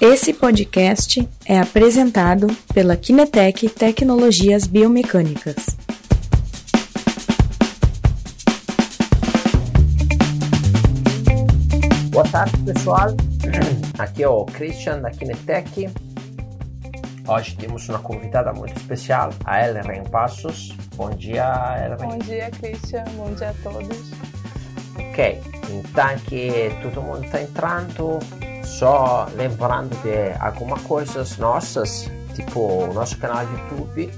Esse podcast é apresentado pela Kinetec Tecnologias Biomecânicas. Boa tarde, pessoal. Aqui é o Christian da Kinetec. Hoje temos uma convidada muito especial, a Ellen Passos. Bom dia, Ellen. Bom dia, Christian. Bom dia a todos. Ok, então que todo mundo está entrando, só lembrando de algumas coisas nossas, tipo o nosso canal de YouTube,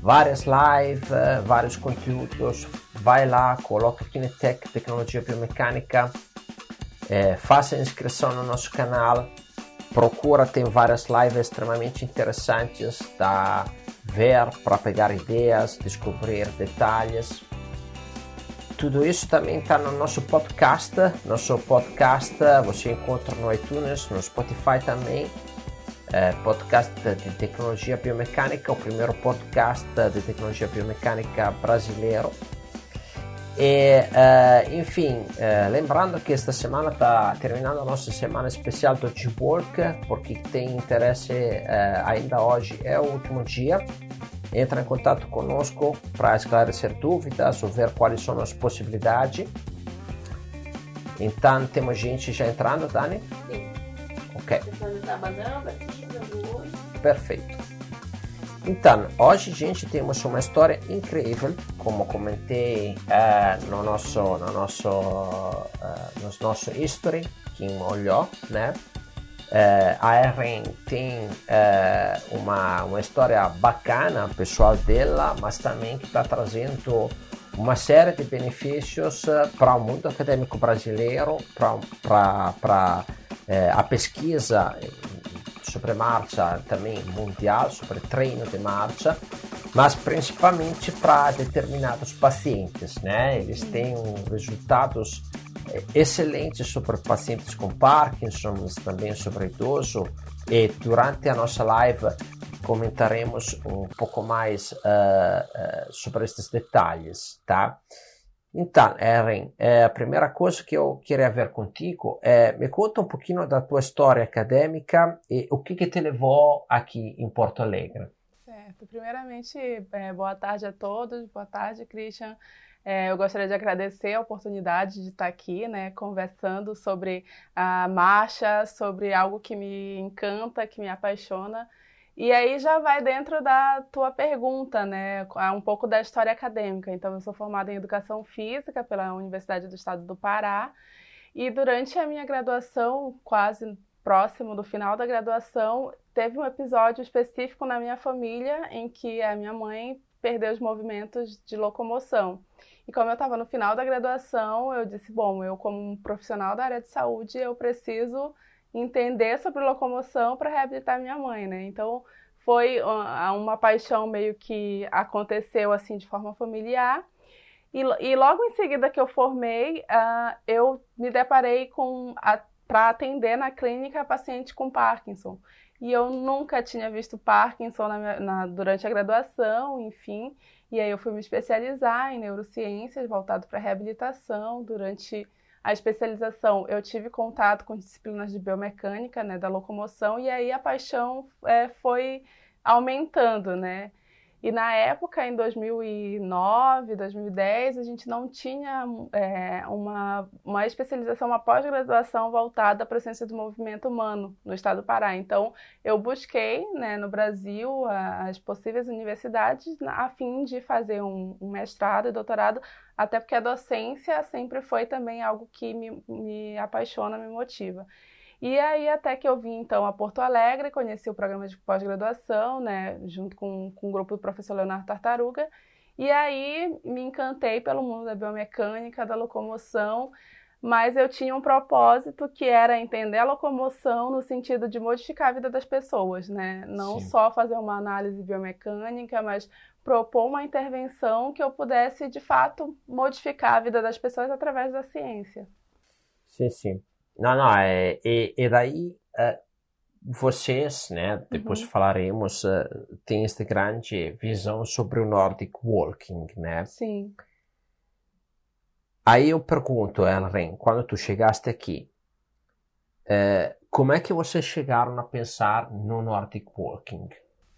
várias lives, vários conteúdos. Vai lá, coloca Kinetec Tecnologia Biomecânica, é, faça inscrição no nosso canal, procura, tem várias lives extremamente interessantes da ver para pegar ideias, descobrir detalhes. Tudo isso também está no nosso podcast. Nosso podcast você encontra no iTunes, no Spotify também. É, podcast de tecnologia biomecânica, o primeiro podcast de tecnologia biomecânica brasileiro. E, uh, enfim, uh, lembrando que esta semana está terminando a nossa semana especial do G-Work, porque tem interesse uh, ainda hoje, é o último dia entra em contato conosco para esclarecer dúvidas ou ver quais são as possibilidades. Então, temos gente já entrando, Dani? Sim. Ok. aqui, Perfeito. Então, hoje, gente, temos uma história incrível, como comentei uh, no nosso, no nosso, uh, no nosso history, quem olhou, né? Uh, a Erin tem uh, uma, uma história bacana pessoal dela, mas também que está trazendo uma série de benefícios uh, para o mundo acadêmico brasileiro, para a pesquisa sobre marcha também mundial, sobre treino de marcha, mas principalmente para determinados pacientes, né? Eles têm resultados excelentes sobre pacientes com Parkinson, também sobre idoso. E durante a nossa live comentaremos um pouco mais uh, uh, sobre estes detalhes, tá? Então, Erin, é, a primeira coisa que eu queria ver contigo é me conta um pouquinho da tua história acadêmica e o que, que te levou aqui em Porto Alegre. Certo. Primeiramente, boa tarde a todos. Boa tarde, Christian. É, eu gostaria de agradecer a oportunidade de estar aqui, né, conversando sobre a marcha, sobre algo que me encanta, que me apaixona. E aí já vai dentro da tua pergunta, né, um pouco da história acadêmica. Então, eu sou formada em Educação Física pela Universidade do Estado do Pará. E durante a minha graduação, quase próximo do final da graduação, teve um episódio específico na minha família em que a minha mãe perdeu os movimentos de locomoção. E como eu estava no final da graduação, eu disse, bom, eu como um profissional da área de saúde, eu preciso entender sobre locomoção para reabilitar minha mãe, né? Então, foi uma paixão meio que aconteceu assim de forma familiar. E, e logo em seguida que eu formei, uh, eu me deparei com para atender na clínica paciente com Parkinson. E eu nunca tinha visto Parkinson na, na, durante a graduação, enfim. E aí eu fui me especializar em neurociências, voltado para reabilitação. Durante a especialização, eu tive contato com disciplinas de biomecânica, né, da locomoção, e aí a paixão é, foi aumentando, né? E na época, em 2009, 2010, a gente não tinha é, uma, uma especialização, uma pós-graduação voltada para a ciência do movimento humano no estado do Pará. Então, eu busquei né, no Brasil as possíveis universidades a fim de fazer um, um mestrado e doutorado, até porque a docência sempre foi também algo que me, me apaixona, me motiva. E aí até que eu vim então a Porto Alegre, conheci o programa de pós-graduação, né, junto com, com o grupo do professor Leonardo Tartaruga, e aí me encantei pelo mundo da biomecânica, da locomoção, mas eu tinha um propósito que era entender a locomoção no sentido de modificar a vida das pessoas, né? Não Sim. só fazer uma análise biomecânica, mas propor uma intervenção que eu pudesse de fato modificar a vida das pessoas através da ciência. Sim, sim. Não, não, é, e, e daí é, vocês, né, depois uhum. falaremos, é, tem esta grande visão sobre o Nordic Walking, né? Sim. Aí eu pergunto, Elren, quando tu chegaste aqui, é, como é que vocês chegaram a pensar no Nordic Walking?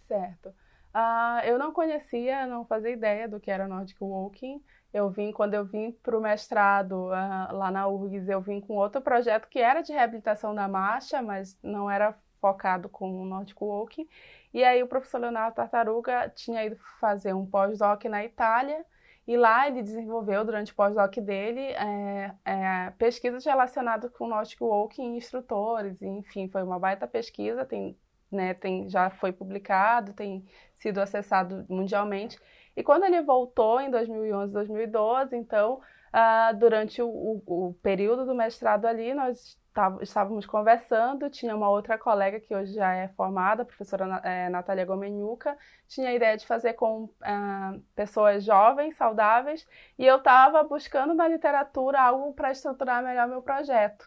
Certo. Uh, eu não conhecia, não fazia ideia do que era Nordic Walking. Eu vim, quando eu vim para o mestrado uh, lá na URGS, eu vim com outro projeto que era de reabilitação da marcha, mas não era focado com o Nordic Walking. E aí o professor Leonardo Tartaruga tinha ido fazer um pós-doc na Itália, e lá ele desenvolveu, durante o pós-doc dele, é, é, pesquisas relacionadas com o Nordic Walking instrutores, enfim, foi uma baita pesquisa, tem, né, tem, já foi publicado, tem sido acessado mundialmente. E quando ele voltou em 2011, 2012, então, uh, durante o, o, o, período do mestrado ali, nós estávamos conversando, tinha uma outra colega que hoje já é formada, a professora é, Natália Gomenuca, tinha a ideia de fazer com uh, pessoas jovens, saudáveis, e eu estava buscando na literatura algo para estruturar melhor meu projeto.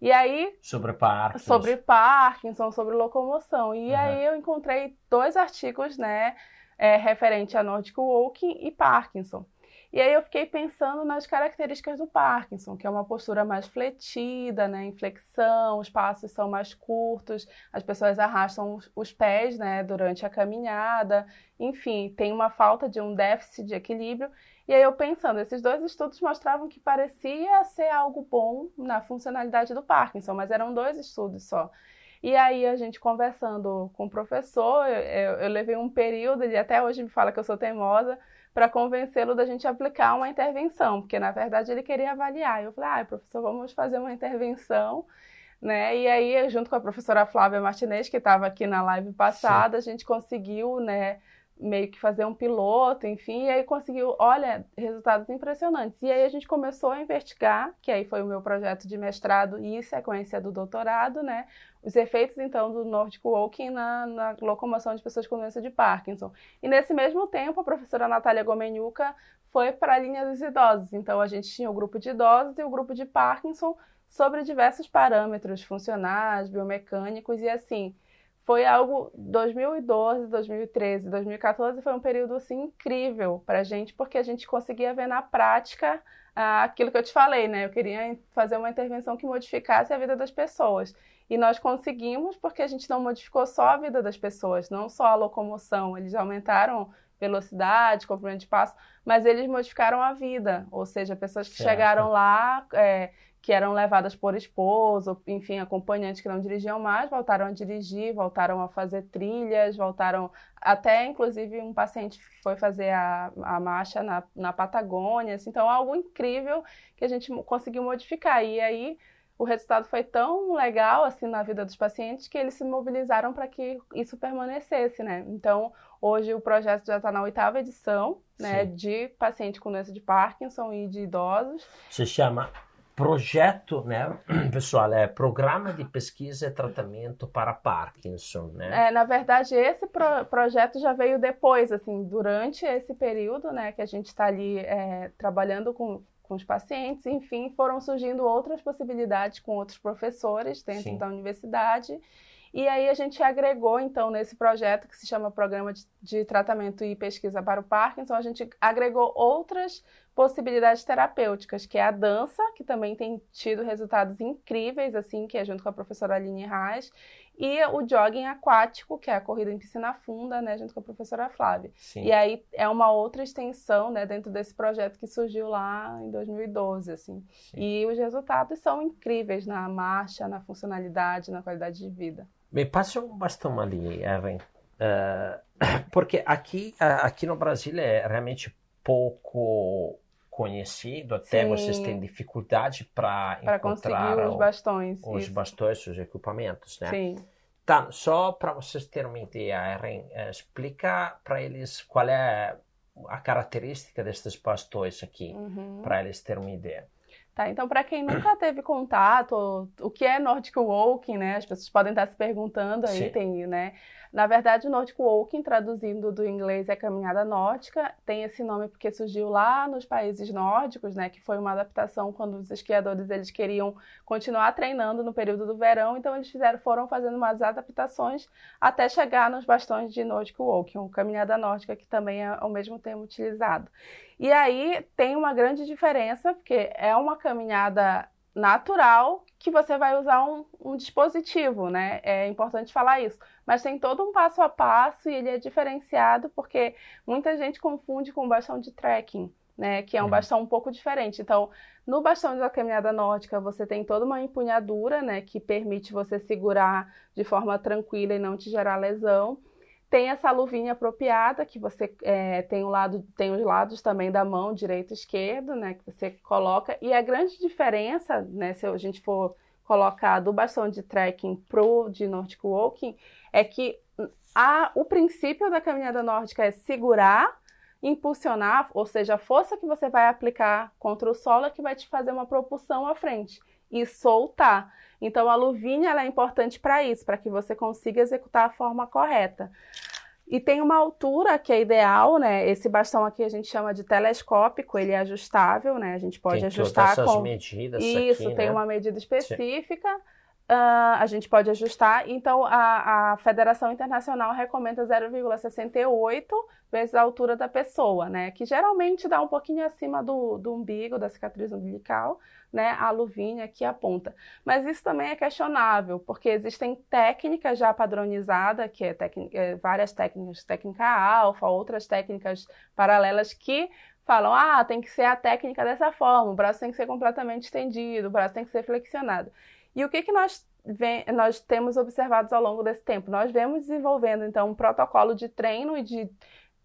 E aí. Sobre Parkinson. Sobre Parkinson, sobre locomoção. E uhum. aí eu encontrei dois artigos, né, é, referente a Nordic Walking e Parkinson. E aí eu fiquei pensando nas características do Parkinson, que é uma postura mais fletida, né, inflexão, os passos são mais curtos, as pessoas arrastam os pés, né, durante a caminhada, enfim, tem uma falta de um déficit de equilíbrio. E aí eu pensando, esses dois estudos mostravam que parecia ser algo bom na funcionalidade do Parkinson, mas eram dois estudos só. E aí a gente conversando com o professor, eu, eu levei um período, ele até hoje me fala que eu sou teimosa, para convencê-lo da gente aplicar uma intervenção, porque na verdade ele queria avaliar. Eu falei, ah, professor, vamos fazer uma intervenção. Né? E aí, junto com a professora Flávia Martinez, que estava aqui na live passada, Sim. a gente conseguiu né, meio que fazer um piloto, enfim, e aí conseguiu, olha, resultados impressionantes. E aí a gente começou a investigar, que aí foi o meu projeto de mestrado e sequência do doutorado, né? Os efeitos, então, do Nordic Walking na, na locomoção de pessoas com doença de Parkinson. E nesse mesmo tempo, a professora Natália Gomenuca foi para a linha dos idosos. Então, a gente tinha o grupo de idosos e o grupo de Parkinson sobre diversos parâmetros funcionais, biomecânicos e assim foi algo 2012, 2013, 2014 foi um período assim incrível para a gente porque a gente conseguia ver na prática ah, aquilo que eu te falei, né? Eu queria fazer uma intervenção que modificasse a vida das pessoas e nós conseguimos porque a gente não modificou só a vida das pessoas, não só a locomoção, eles aumentaram velocidade, comprimento de passo, mas eles modificaram a vida, ou seja, pessoas que certo. chegaram lá é, que eram levadas por esposo, enfim, acompanhantes que não dirigiam mais, voltaram a dirigir, voltaram a fazer trilhas, voltaram até, inclusive, um paciente foi fazer a, a marcha na, na Patagônia, assim, então algo incrível que a gente conseguiu modificar. E aí o resultado foi tão legal assim na vida dos pacientes que eles se mobilizaram para que isso permanecesse, né? Então, hoje o projeto já está na oitava edição, né, de pacientes com doença de Parkinson e de idosos. Se chama projeto, né, pessoal, é Programa de Pesquisa e Tratamento para Parkinson, né? É, na verdade, esse pro projeto já veio depois, assim, durante esse período, né, que a gente está ali é, trabalhando com, com os pacientes, enfim, foram surgindo outras possibilidades com outros professores dentro Sim. da universidade, e aí a gente agregou, então, nesse projeto que se chama Programa de, de Tratamento e Pesquisa para o Parkinson, a gente agregou outras possibilidades terapêuticas, que é a dança, que também tem tido resultados incríveis, assim, que é junto com a professora Aline Reis, e o jogging aquático, que é a corrida em piscina funda, né, junto com a professora Flávia. Sim. E aí é uma outra extensão, né, dentro desse projeto que surgiu lá em 2012, assim. Sim. E os resultados são incríveis na marcha, na funcionalidade, na qualidade de vida. Me passa um bastão ali, Evan. Uh, porque aqui, aqui no Brasil é realmente pouco conhecido, até Sim. vocês têm dificuldade para encontrar os bastões, os isso. bastões, os equipamentos, né? Sim. Tá, só para vocês terem uma ideia, Erin, eh, explica para eles qual é a característica destes bastões aqui, uhum. para eles terem uma ideia. Tá, então para quem nunca teve contato, o que é Nordic Walking, né? As pessoas podem estar se perguntando aí, Sim. tem, né? Na verdade, o Nordic Walking, traduzindo do inglês, é caminhada nórdica. Tem esse nome porque surgiu lá nos países nórdicos, né? Que foi uma adaptação quando os esquiadores eles queriam continuar treinando no período do verão. Então eles fizeram, foram fazendo umas adaptações até chegar nos bastões de Nordic Walking, caminhada nórdica, que também é o mesmo termo utilizado. E aí tem uma grande diferença, porque é uma caminhada natural que você vai usar um, um, dispositivo, né? É importante falar isso. Mas tem todo um passo a passo e ele é diferenciado porque muita gente confunde com o bastão de trekking, né? Que é um uhum. bastão um pouco diferente. Então, no bastão da caminhada nórdica, você tem toda uma empunhadura, né? Que permite você segurar de forma tranquila e não te gerar lesão. Tem essa luvinha apropriada que você é, tem o lado, tem os lados também da mão direito e esquerdo, né? Que você coloca. E a grande diferença, né? Se a gente for colocar do bastão de trekking pro de Nordic Walking, é que a, o princípio da caminhada nórdica é segurar, impulsionar, ou seja, a força que você vai aplicar contra o solo é que vai te fazer uma propulsão à frente e soltar. Então, a luvinha é importante para isso, para que você consiga executar a forma correta. E tem uma altura que é ideal, né? Esse bastão aqui a gente chama de telescópico, ele é ajustável, né? A gente pode tem ajustar com medidas isso, aqui, tem né? uma medida específica. Uh, a gente pode ajustar. Então, a, a Federação Internacional recomenda 0,68 vezes a altura da pessoa, né? Que geralmente dá um pouquinho acima do, do umbigo, da cicatriz umbilical né, a luvinha que aponta. Mas isso também é questionável, porque existem técnicas já padronizadas, que é, é várias técnicas, técnica alfa, outras técnicas paralelas que falam, ah, tem que ser a técnica dessa forma, o braço tem que ser completamente estendido, o braço tem que ser flexionado. E o que, que nós, vem, nós temos observado ao longo desse tempo? Nós vemos desenvolvendo, então, um protocolo de treino e de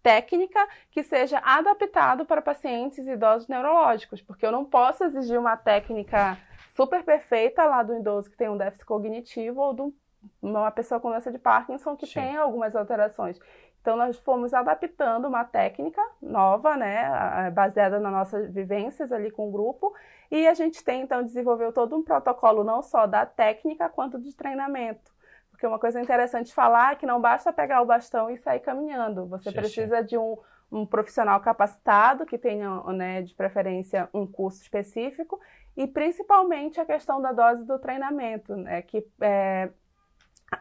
técnica que seja adaptado para pacientes idosos neurológicos, porque eu não posso exigir uma técnica super perfeita lá do idoso que tem um déficit cognitivo ou de uma pessoa com doença de Parkinson que Sim. tem algumas alterações. Então, nós fomos adaptando uma técnica nova, né, baseada nas nossas vivências ali com o grupo, e a gente tem, então, desenvolveu todo um protocolo, não só da técnica, quanto de treinamento. Porque uma coisa interessante falar é que não basta pegar o bastão e sair caminhando. Você sim, precisa sim. de um, um profissional capacitado, que tenha, né, de preferência, um curso específico, e principalmente a questão da dose do treinamento, né, que é,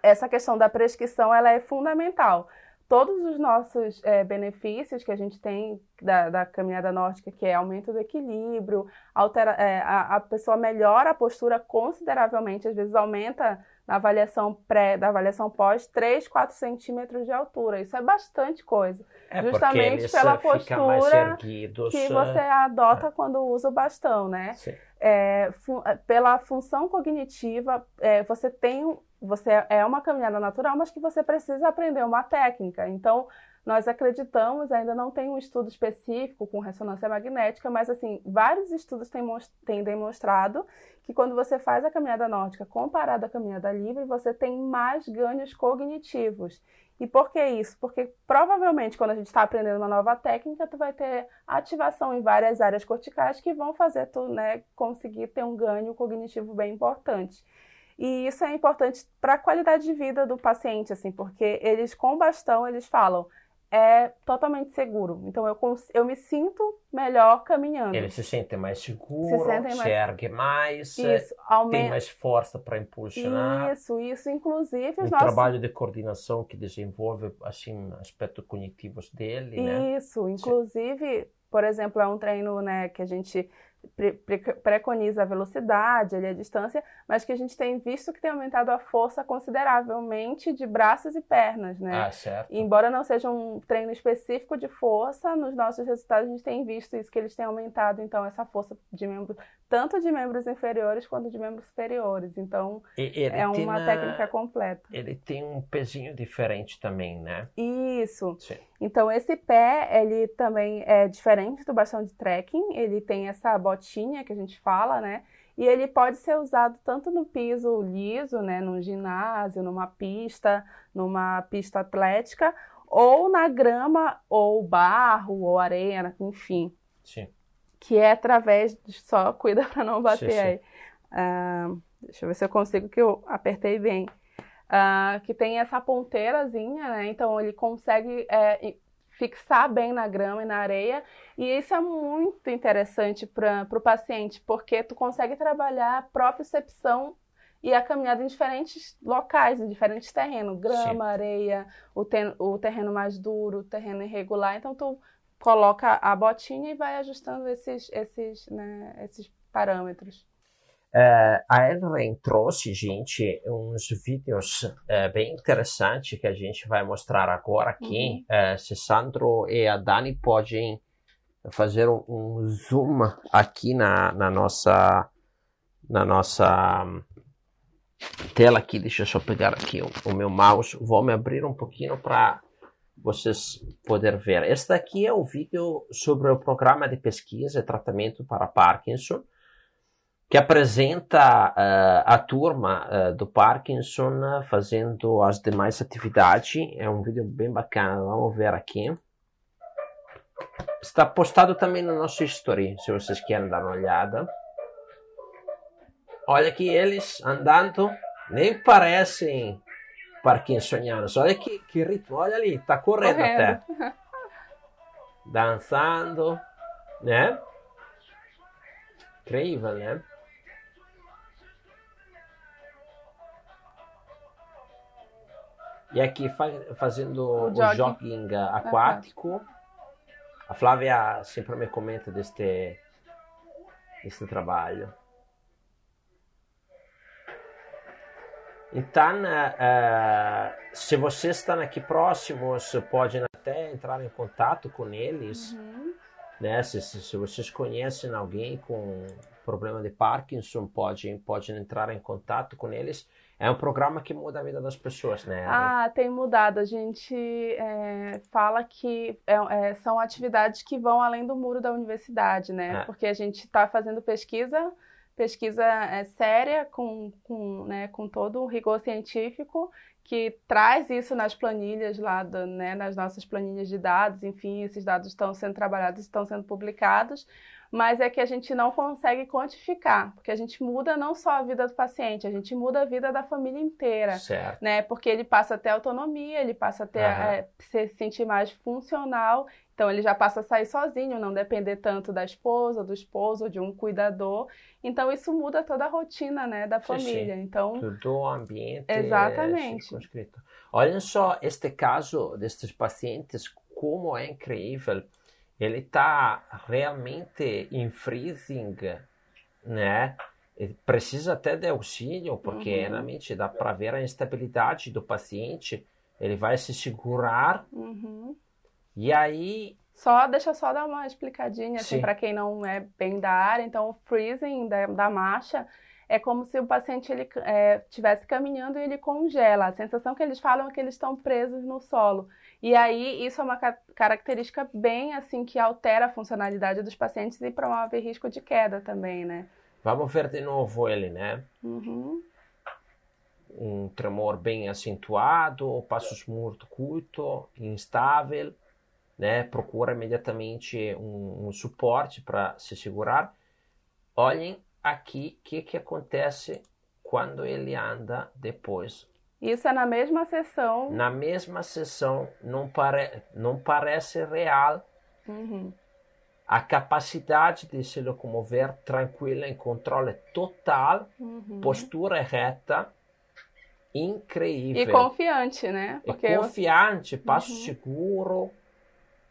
essa questão da prescrição ela é fundamental. Todos os nossos é, benefícios que a gente tem da, da, caminhada nórdica, que é aumento do equilíbrio, altera, é, a, a pessoa melhora a postura consideravelmente, às vezes aumenta na avaliação pré, da avaliação pós, 3, 4 centímetros de altura. Isso é bastante coisa. É justamente pela postura que você adota é. quando usa o bastão, né? É, fun é, pela função cognitiva, você tem. Você é uma caminhada natural, mas que você precisa aprender uma técnica. Então, nós acreditamos, ainda não tem um estudo específico com ressonância magnética, mas assim, vários estudos têm, têm demonstrado que quando você faz a caminhada nórdica comparada à caminhada livre, você tem mais ganhos cognitivos. E por que isso? Porque provavelmente quando a gente está aprendendo uma nova técnica, tu vai ter ativação em várias áreas corticais que vão fazer tu né, conseguir ter um ganho cognitivo bem importante. E isso é importante para a qualidade de vida do paciente, assim, porque eles com bastão eles falam, é totalmente seguro. Então eu, eu me sinto melhor caminhando. Ele se sente mais seguro, se, mais... se ergue mais, isso, tem mais força para impulsionar. Isso, isso, inclusive o nossos... trabalho de coordenação que desenvolve assim aspectos cognitivos dele, né? Isso, inclusive, por exemplo, é um treino, né, que a gente pre pre preconiza a velocidade, ali, a distância, mas que a gente tem visto que tem aumentado a força consideravelmente de braços e pernas, né? Ah, certo. E embora não seja um treino específico de força, nos nossos resultados a gente tem visto isso, que eles têm aumentado, então, essa força de membros, tanto de membros inferiores quanto de membros superiores. Então, é uma na... técnica completa. Ele tem um pezinho diferente também, né? Isso. Sim. Então, esse pé, ele também é diferente do bastão de trekking, ele tem essa botinha que a gente fala, né? E ele pode ser usado tanto no piso liso, né, num ginásio, numa pista, numa pista atlética, ou na grama, ou barro, ou areia, enfim. Sim. Que é através de só cuida para não bater sim, sim. aí. Uh, deixa eu ver se eu consigo que eu apertei bem. Uh, que tem essa ponteirazinha, né? Então ele consegue é, fixar bem na grama e na areia. E isso é muito interessante para o paciente, porque tu consegue trabalhar a propriocepção e a caminhada em diferentes locais, em diferentes terrenos, grama, Sim. areia, o, ten, o terreno mais duro, o terreno irregular. Então tu coloca a botinha e vai ajustando esses, esses, né, esses parâmetros. Uh, a Ellen trouxe, gente, uns vídeos uh, bem interessantes que a gente vai mostrar agora aqui. Uhum. Uh, se Sandro e a Dani podem fazer um, um zoom aqui na, na nossa na nossa tela aqui. Deixa eu só pegar aqui o, o meu mouse. Vou me abrir um pouquinho para vocês poderem ver. Este aqui é o vídeo sobre o programa de pesquisa e tratamento para Parkinson que apresenta uh, a turma uh, do Parkinson uh, fazendo as demais atividades. É um vídeo bem bacana, vamos ver aqui. Está postado também no nosso story, se vocês querem dar uma olhada. Olha aqui eles andando, nem parecem parkinsonianos. Olha que, que ritmo, olha ali, está correndo, correndo até. Dançando, né? Incrível, né? E aqui fazendo o, o jogging, jogging aquático. A Flávia sempre me comenta deste, deste trabalho. Então, se vocês estão aqui próximos, podem até entrar em contato com eles. Uhum. Né? Se, se, se, vocês conhecem alguém com problema de Parkinson, podem, podem entrar em contato com eles é um programa que muda a vida das pessoas, né? Ah, tem mudado. A gente é, fala que é, é, são atividades que vão além do muro da universidade, né? É. Porque a gente está fazendo pesquisa, pesquisa é, séria, com, com, né, com todo o rigor científico, que traz isso nas planilhas lá, do, né, nas nossas planilhas de dados, enfim, esses dados estão sendo trabalhados, estão sendo publicados, mas é que a gente não consegue quantificar, porque a gente muda não só a vida do paciente, a gente muda a vida da família inteira, certo. né? Porque ele passa a ter autonomia, ele passa a ter, uhum. é, se sentir mais funcional, então ele já passa a sair sozinho, não depender tanto da esposa, do esposo, de um cuidador. Então isso muda toda a rotina, né, da família. Sim, sim. Então todo o ambiente exatamente. É Olhem só este caso destes pacientes, como é incrível ele está realmente em freezing, né? Ele precisa até de auxílio, porque uhum. realmente dá para ver a instabilidade do paciente. Ele vai se segurar uhum. E aí. Só deixa só dar uma explicadinha assim para quem não é bem da área. Então, o freezing da, da marcha é como se o paciente ele estivesse é, caminhando e ele congela. A sensação que eles falam é que eles estão presos no solo. E aí, isso é uma característica bem assim que altera a funcionalidade dos pacientes e promove risco de queda também, né? Vamos ver de novo ele, né? Uhum. Um tremor bem acentuado, passos muito curto, instável, né? Procura imediatamente um, um suporte para se segurar. Olhem aqui o que, que acontece quando ele anda depois isso é na mesma sessão. Na mesma sessão, não, pare... não parece real uhum. a capacidade de se locomover tranquila, em controle total, uhum. postura reta, incrível. E confiante, né? Porque e confiante, passo uhum. seguro,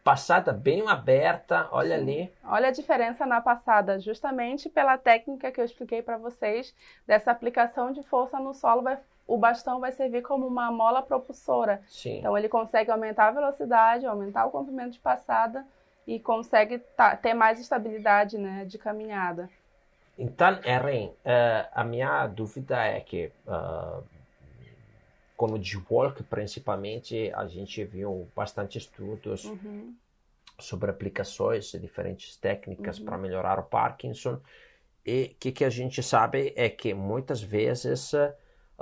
passada bem aberta, olha Sim. ali. Olha a diferença na passada, justamente pela técnica que eu expliquei para vocês, dessa aplicação de força no solo vai o bastão vai servir como uma mola propulsora. Sim. Então ele consegue aumentar a velocidade, aumentar o comprimento de passada e consegue ter mais estabilidade né, de caminhada. Então, Erin, uh, a minha dúvida é que uh, com o D-Walk, principalmente, a gente viu bastante estudos uhum. sobre aplicações de diferentes técnicas uhum. para melhorar o Parkinson. E o que, que a gente sabe é que muitas vezes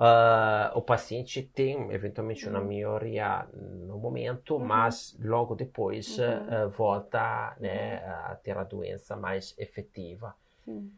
Uh, o paciente tem eventualmente uhum. uma melhoria no momento, uhum. mas logo depois uh, volta né, uhum. a ter a doença mais efetiva. Sim.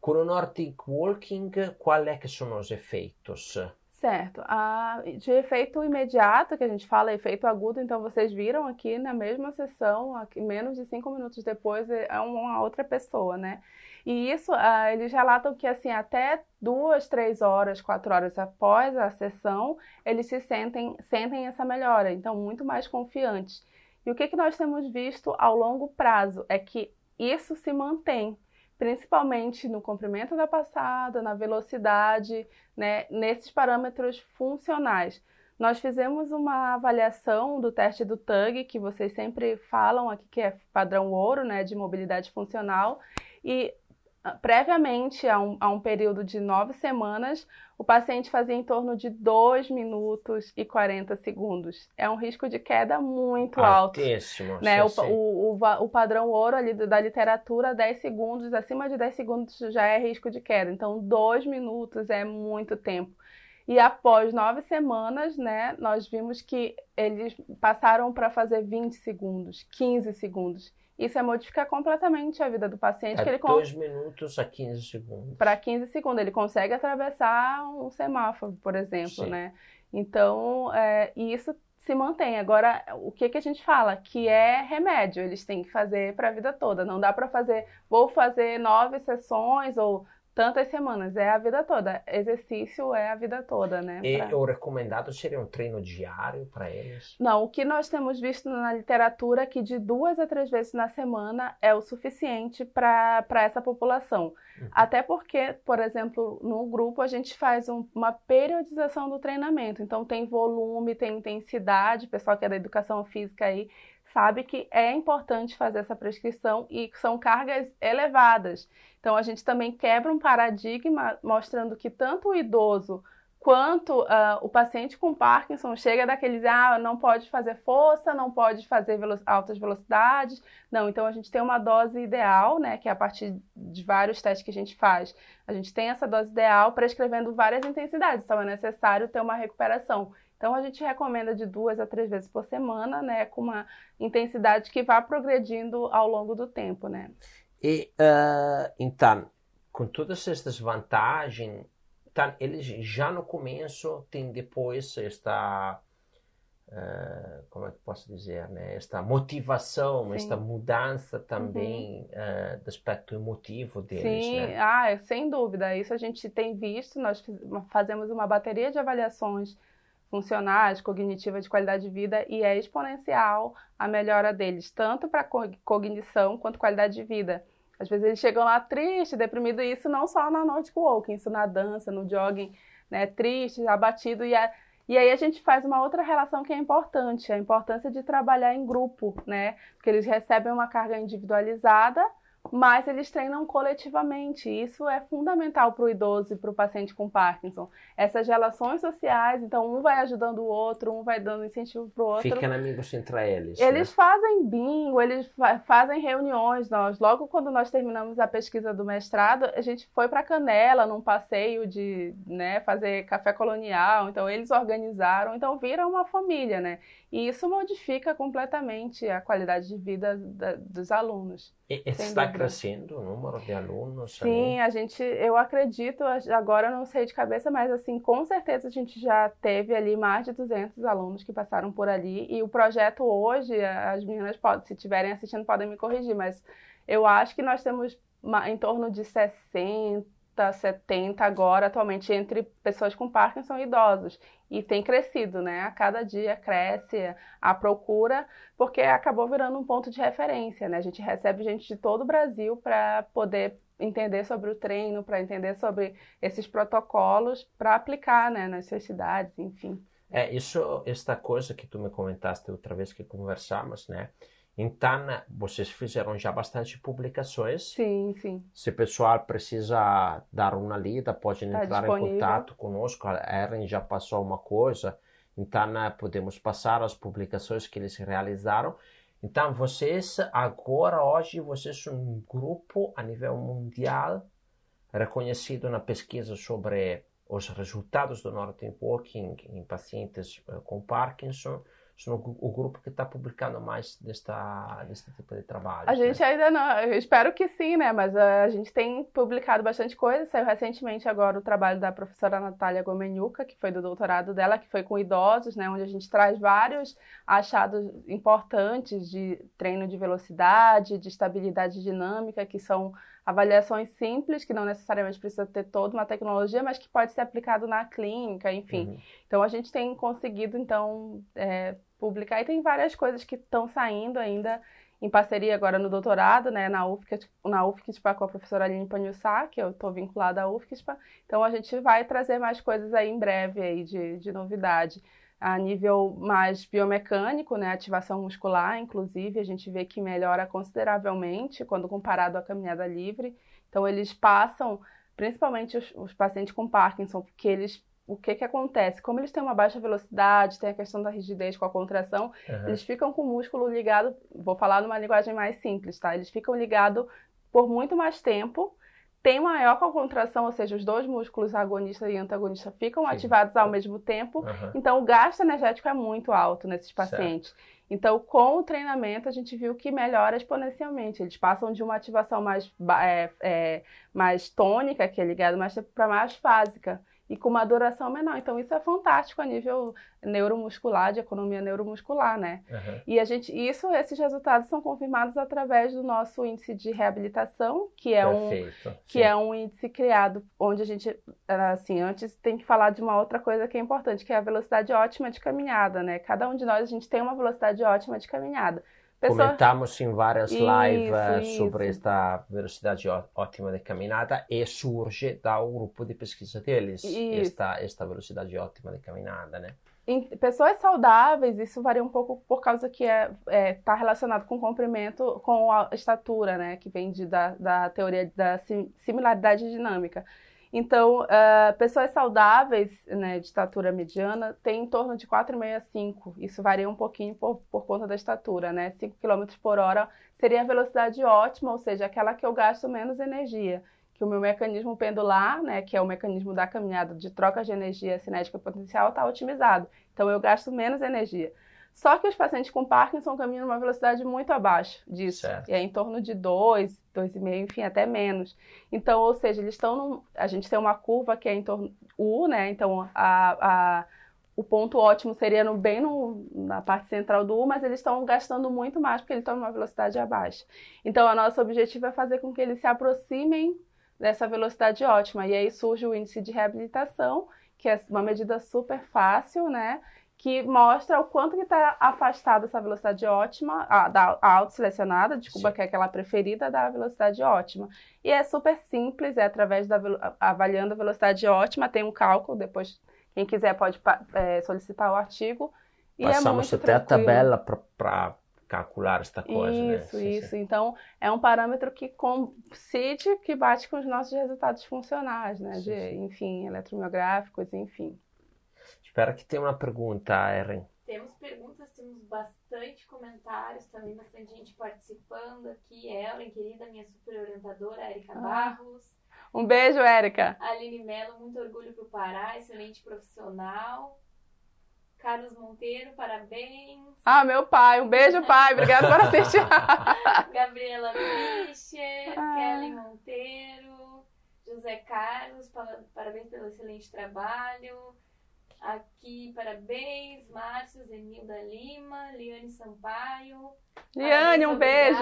Com o Nordic Walking, qual é que são os efeitos? Certo. Ah, de efeito imediato, que a gente fala efeito agudo, então vocês viram aqui na mesma sessão, aqui, menos de cinco minutos depois, é uma outra pessoa, né? E isso, ah, eles relatam que assim, até duas, três horas, quatro horas após a sessão, eles se sentem, sentem essa melhora, então muito mais confiantes. E o que, que nós temos visto ao longo prazo é que isso se mantém. Principalmente no comprimento da passada, na velocidade, né, nesses parâmetros funcionais. Nós fizemos uma avaliação do teste do TUG, que vocês sempre falam aqui que é padrão ouro, né, de mobilidade funcional, e previamente a um, a um período de nove semanas, o paciente fazia em torno de 2 minutos e 40 segundos. É um risco de queda muito Altíssimo, alto. Né? O, o, o, o, padrão ouro ali da literatura, 10 segundos, acima de 10 segundos já é risco de queda. Então, 2 minutos é muito tempo. E após nove semanas, né, nós vimos que eles passaram para fazer 20 segundos, 15 segundos. Isso é modificar completamente a vida do paciente. É que ele 2 minutos a 15 segundos. Para 15 segundos. Ele consegue atravessar um semáforo, por exemplo, Sim. né? Então, é, isso se mantém. Agora, o que, que a gente fala? Que é remédio. Eles têm que fazer para a vida toda. Não dá para fazer, vou fazer nove sessões ou tantas semanas, é a vida toda. Exercício é a vida toda, né? E pra... o recomendado seria um treino diário para eles? Não, o que nós temos visto na literatura é que de duas a três vezes na semana é o suficiente para essa população. Uhum. Até porque, por exemplo, no grupo a gente faz um, uma periodização do treinamento. Então tem volume, tem intensidade, o pessoal que é da educação física aí sabe que é importante fazer essa prescrição e são cargas elevadas. Então, a gente também quebra um paradigma mostrando que tanto o idoso quanto uh, o paciente com Parkinson chega daqueles, ah, não pode fazer força, não pode fazer velo altas velocidades. Não, então a gente tem uma dose ideal, né, que é a partir de vários testes que a gente faz. A gente tem essa dose ideal prescrevendo várias intensidades, então é necessário ter uma recuperação. Então a gente recomenda de duas a três vezes por semana, né, com uma intensidade que vá progredindo ao longo do tempo, né. E uh, então, com todas estas vantagens, então, eles já no começo têm depois esta uh, como é que posso dizer, né? esta motivação, Sim. esta mudança também uhum. uh, do aspecto emotivo deles. Sim, né? ah, sem dúvida. Isso a gente tem visto. Nós fazemos uma bateria de avaliações funcionais, cognitiva de qualidade de vida e é exponencial a melhora deles, tanto para cognição quanto qualidade de vida. Às vezes eles chegam lá triste, deprimido, e isso não só na Nordic Walking, isso na dança, no jogging, né, triste, abatido, e, a, e aí a gente faz uma outra relação que é importante, a importância de trabalhar em grupo, né, porque eles recebem uma carga individualizada, mas eles treinam coletivamente. Isso é fundamental para o idoso e para o paciente com Parkinson. Essas relações sociais, então um vai ajudando o outro, um vai dando incentivo para o outro. Ficam amigos entre eles. Eles né? fazem bingo, eles fa fazem reuniões. Nós, logo quando nós terminamos a pesquisa do mestrado, a gente foi para Canela num passeio de né, fazer café colonial. Então eles organizaram, então viram uma família, né? E isso modifica completamente a qualidade de vida da, dos alunos. E está crescendo o número de alunos? Sim, ali? a gente, eu acredito, agora não sei de cabeça, mas assim, com certeza a gente já teve ali mais de 200 alunos que passaram por ali. E o projeto hoje, as meninas podem, se estiverem assistindo, podem me corrigir, mas eu acho que nós temos em torno de 60 70 agora, atualmente, entre pessoas com Parkinson e idosos. E tem crescido, né? A cada dia cresce a procura, porque acabou virando um ponto de referência, né? A gente recebe gente de todo o Brasil para poder entender sobre o treino, para entender sobre esses protocolos, para aplicar né, nas suas cidades, enfim. É, isso, esta coisa que tu me comentaste outra vez que conversamos, né? Então, vocês fizeram já bastante publicações. Sim, sim. Se o pessoal precisa dar uma lida, pode tá entrar disponível. em contato conosco. A Erin já passou uma coisa. Então, podemos passar as publicações que eles realizaram. Então, vocês, agora, hoje, vocês são um grupo a nível mundial reconhecido na pesquisa sobre os resultados do Northern Walking em pacientes eh, com Parkinson sono o grupo que está publicando mais desta, deste tipo de trabalho. A gente né? ainda não, eu espero que sim, né? Mas a gente tem publicado bastante coisa. Saiu recentemente agora o trabalho da professora Natália Gomenuca, que foi do doutorado dela, que foi com idosos, né? Onde a gente traz vários achados importantes de treino de velocidade, de estabilidade dinâmica, que são avaliações simples, que não necessariamente precisa ter toda uma tecnologia, mas que pode ser aplicado na clínica, enfim. Uhum. Então a gente tem conseguido, então, é, publicar. E tem várias coisas que estão saindo ainda em parceria agora no doutorado, né, na UFSC, na UFSC com a professora Aline Panhussá, que eu estou vinculada à UFSC. Então a gente vai trazer mais coisas aí em breve aí de, de novidade. A nível mais biomecânico, né, ativação muscular, inclusive, a gente vê que melhora consideravelmente quando comparado à caminhada livre. Então eles passam, principalmente os, os pacientes com Parkinson, porque eles o que, que acontece? Como eles têm uma baixa velocidade, tem a questão da rigidez com a contração, uhum. eles ficam com o músculo ligado, vou falar numa linguagem mais simples, tá? Eles ficam ligados por muito mais tempo, tem maior com a contração, ou seja, os dois músculos agonista e antagonista ficam Sim. ativados ao mesmo tempo, uhum. então o gasto energético é muito alto nesses pacientes. Certo. Então, com o treinamento, a gente viu que melhora exponencialmente. Eles passam de uma ativação mais, é, é, mais tônica, que é ligada mais para mais fásica e com uma duração menor. Então, isso é fantástico a nível neuromuscular, de economia neuromuscular, né? Uhum. E a gente, isso, esses resultados são confirmados através do nosso índice de reabilitação, que é Perfeito. um que é um índice criado onde a gente, assim, antes tem que falar de uma outra coisa que é importante, que é a velocidade ótima de caminhada, né? Cada um de nós a gente tem uma velocidade ótima de caminhada. Pessoa... Comentamos em várias isso, lives isso. sobre esta velocidade ótima de caminhada e surge da um grupo de pesquisa deles esta, esta velocidade ótima de caminhada, né? Em pessoas saudáveis, isso varia um pouco por causa que é, é tá relacionado com o comprimento, com a estatura, né? Que vem de, da, da teoria da similaridade dinâmica. Então, uh, pessoas saudáveis, né, de estatura mediana, têm em torno de 4,5 a 5. Isso varia um pouquinho por, por conta da estatura, né? 5 km por hora seria a velocidade ótima, ou seja, aquela que eu gasto menos energia. Que o meu mecanismo pendular, né, que é o mecanismo da caminhada de troca de energia cinética potencial, está otimizado. Então, eu gasto menos energia. Só que os pacientes com Parkinson caminham numa velocidade muito abaixo disso. Certo. E é em torno de 2, 2,5, enfim, até menos. Então, ou seja, eles estão num, A gente tem uma curva que é em torno U, né? Então, a, a, o ponto ótimo seria no, bem no, na parte central do U, mas eles estão gastando muito mais porque eles estão numa velocidade abaixo. Então, o nosso objetivo é fazer com que eles se aproximem dessa velocidade ótima. E aí surge o índice de reabilitação, que é uma medida super fácil, né? Que mostra o quanto que está afastada essa velocidade ótima, a, da auto-selecionada, desculpa, Sim. que é aquela preferida da velocidade ótima. E é super simples, é através da avaliando a velocidade ótima, tem um cálculo, depois quem quiser pode é, solicitar o artigo. E é Passamos é até tranquilo. a tabela para calcular esta coisa, isso, né? Isso, isso. Então, é um parâmetro que coincide, que bate com os nossos resultados funcionais, né? Sim, de, sim. enfim, eletromiográficos, enfim. Espero que tenha uma pergunta, Erin. Temos perguntas, temos bastante comentários, também bastante gente participando aqui. Ellen, querida, minha super orientadora, Érica ah. Barros. Um beijo, Érica. Aline Mello, muito orgulho pro Pará, excelente profissional. Carlos Monteiro, parabéns. Ah, meu pai, um beijo, pai, obrigado por assistir. Gabriela Fischer, ah. Kelly Monteiro, José Carlos, parabéns pelo excelente trabalho. Aqui, parabéns, Márcio, Zenilda Lima, Liane Sampaio. Liane, um beijo.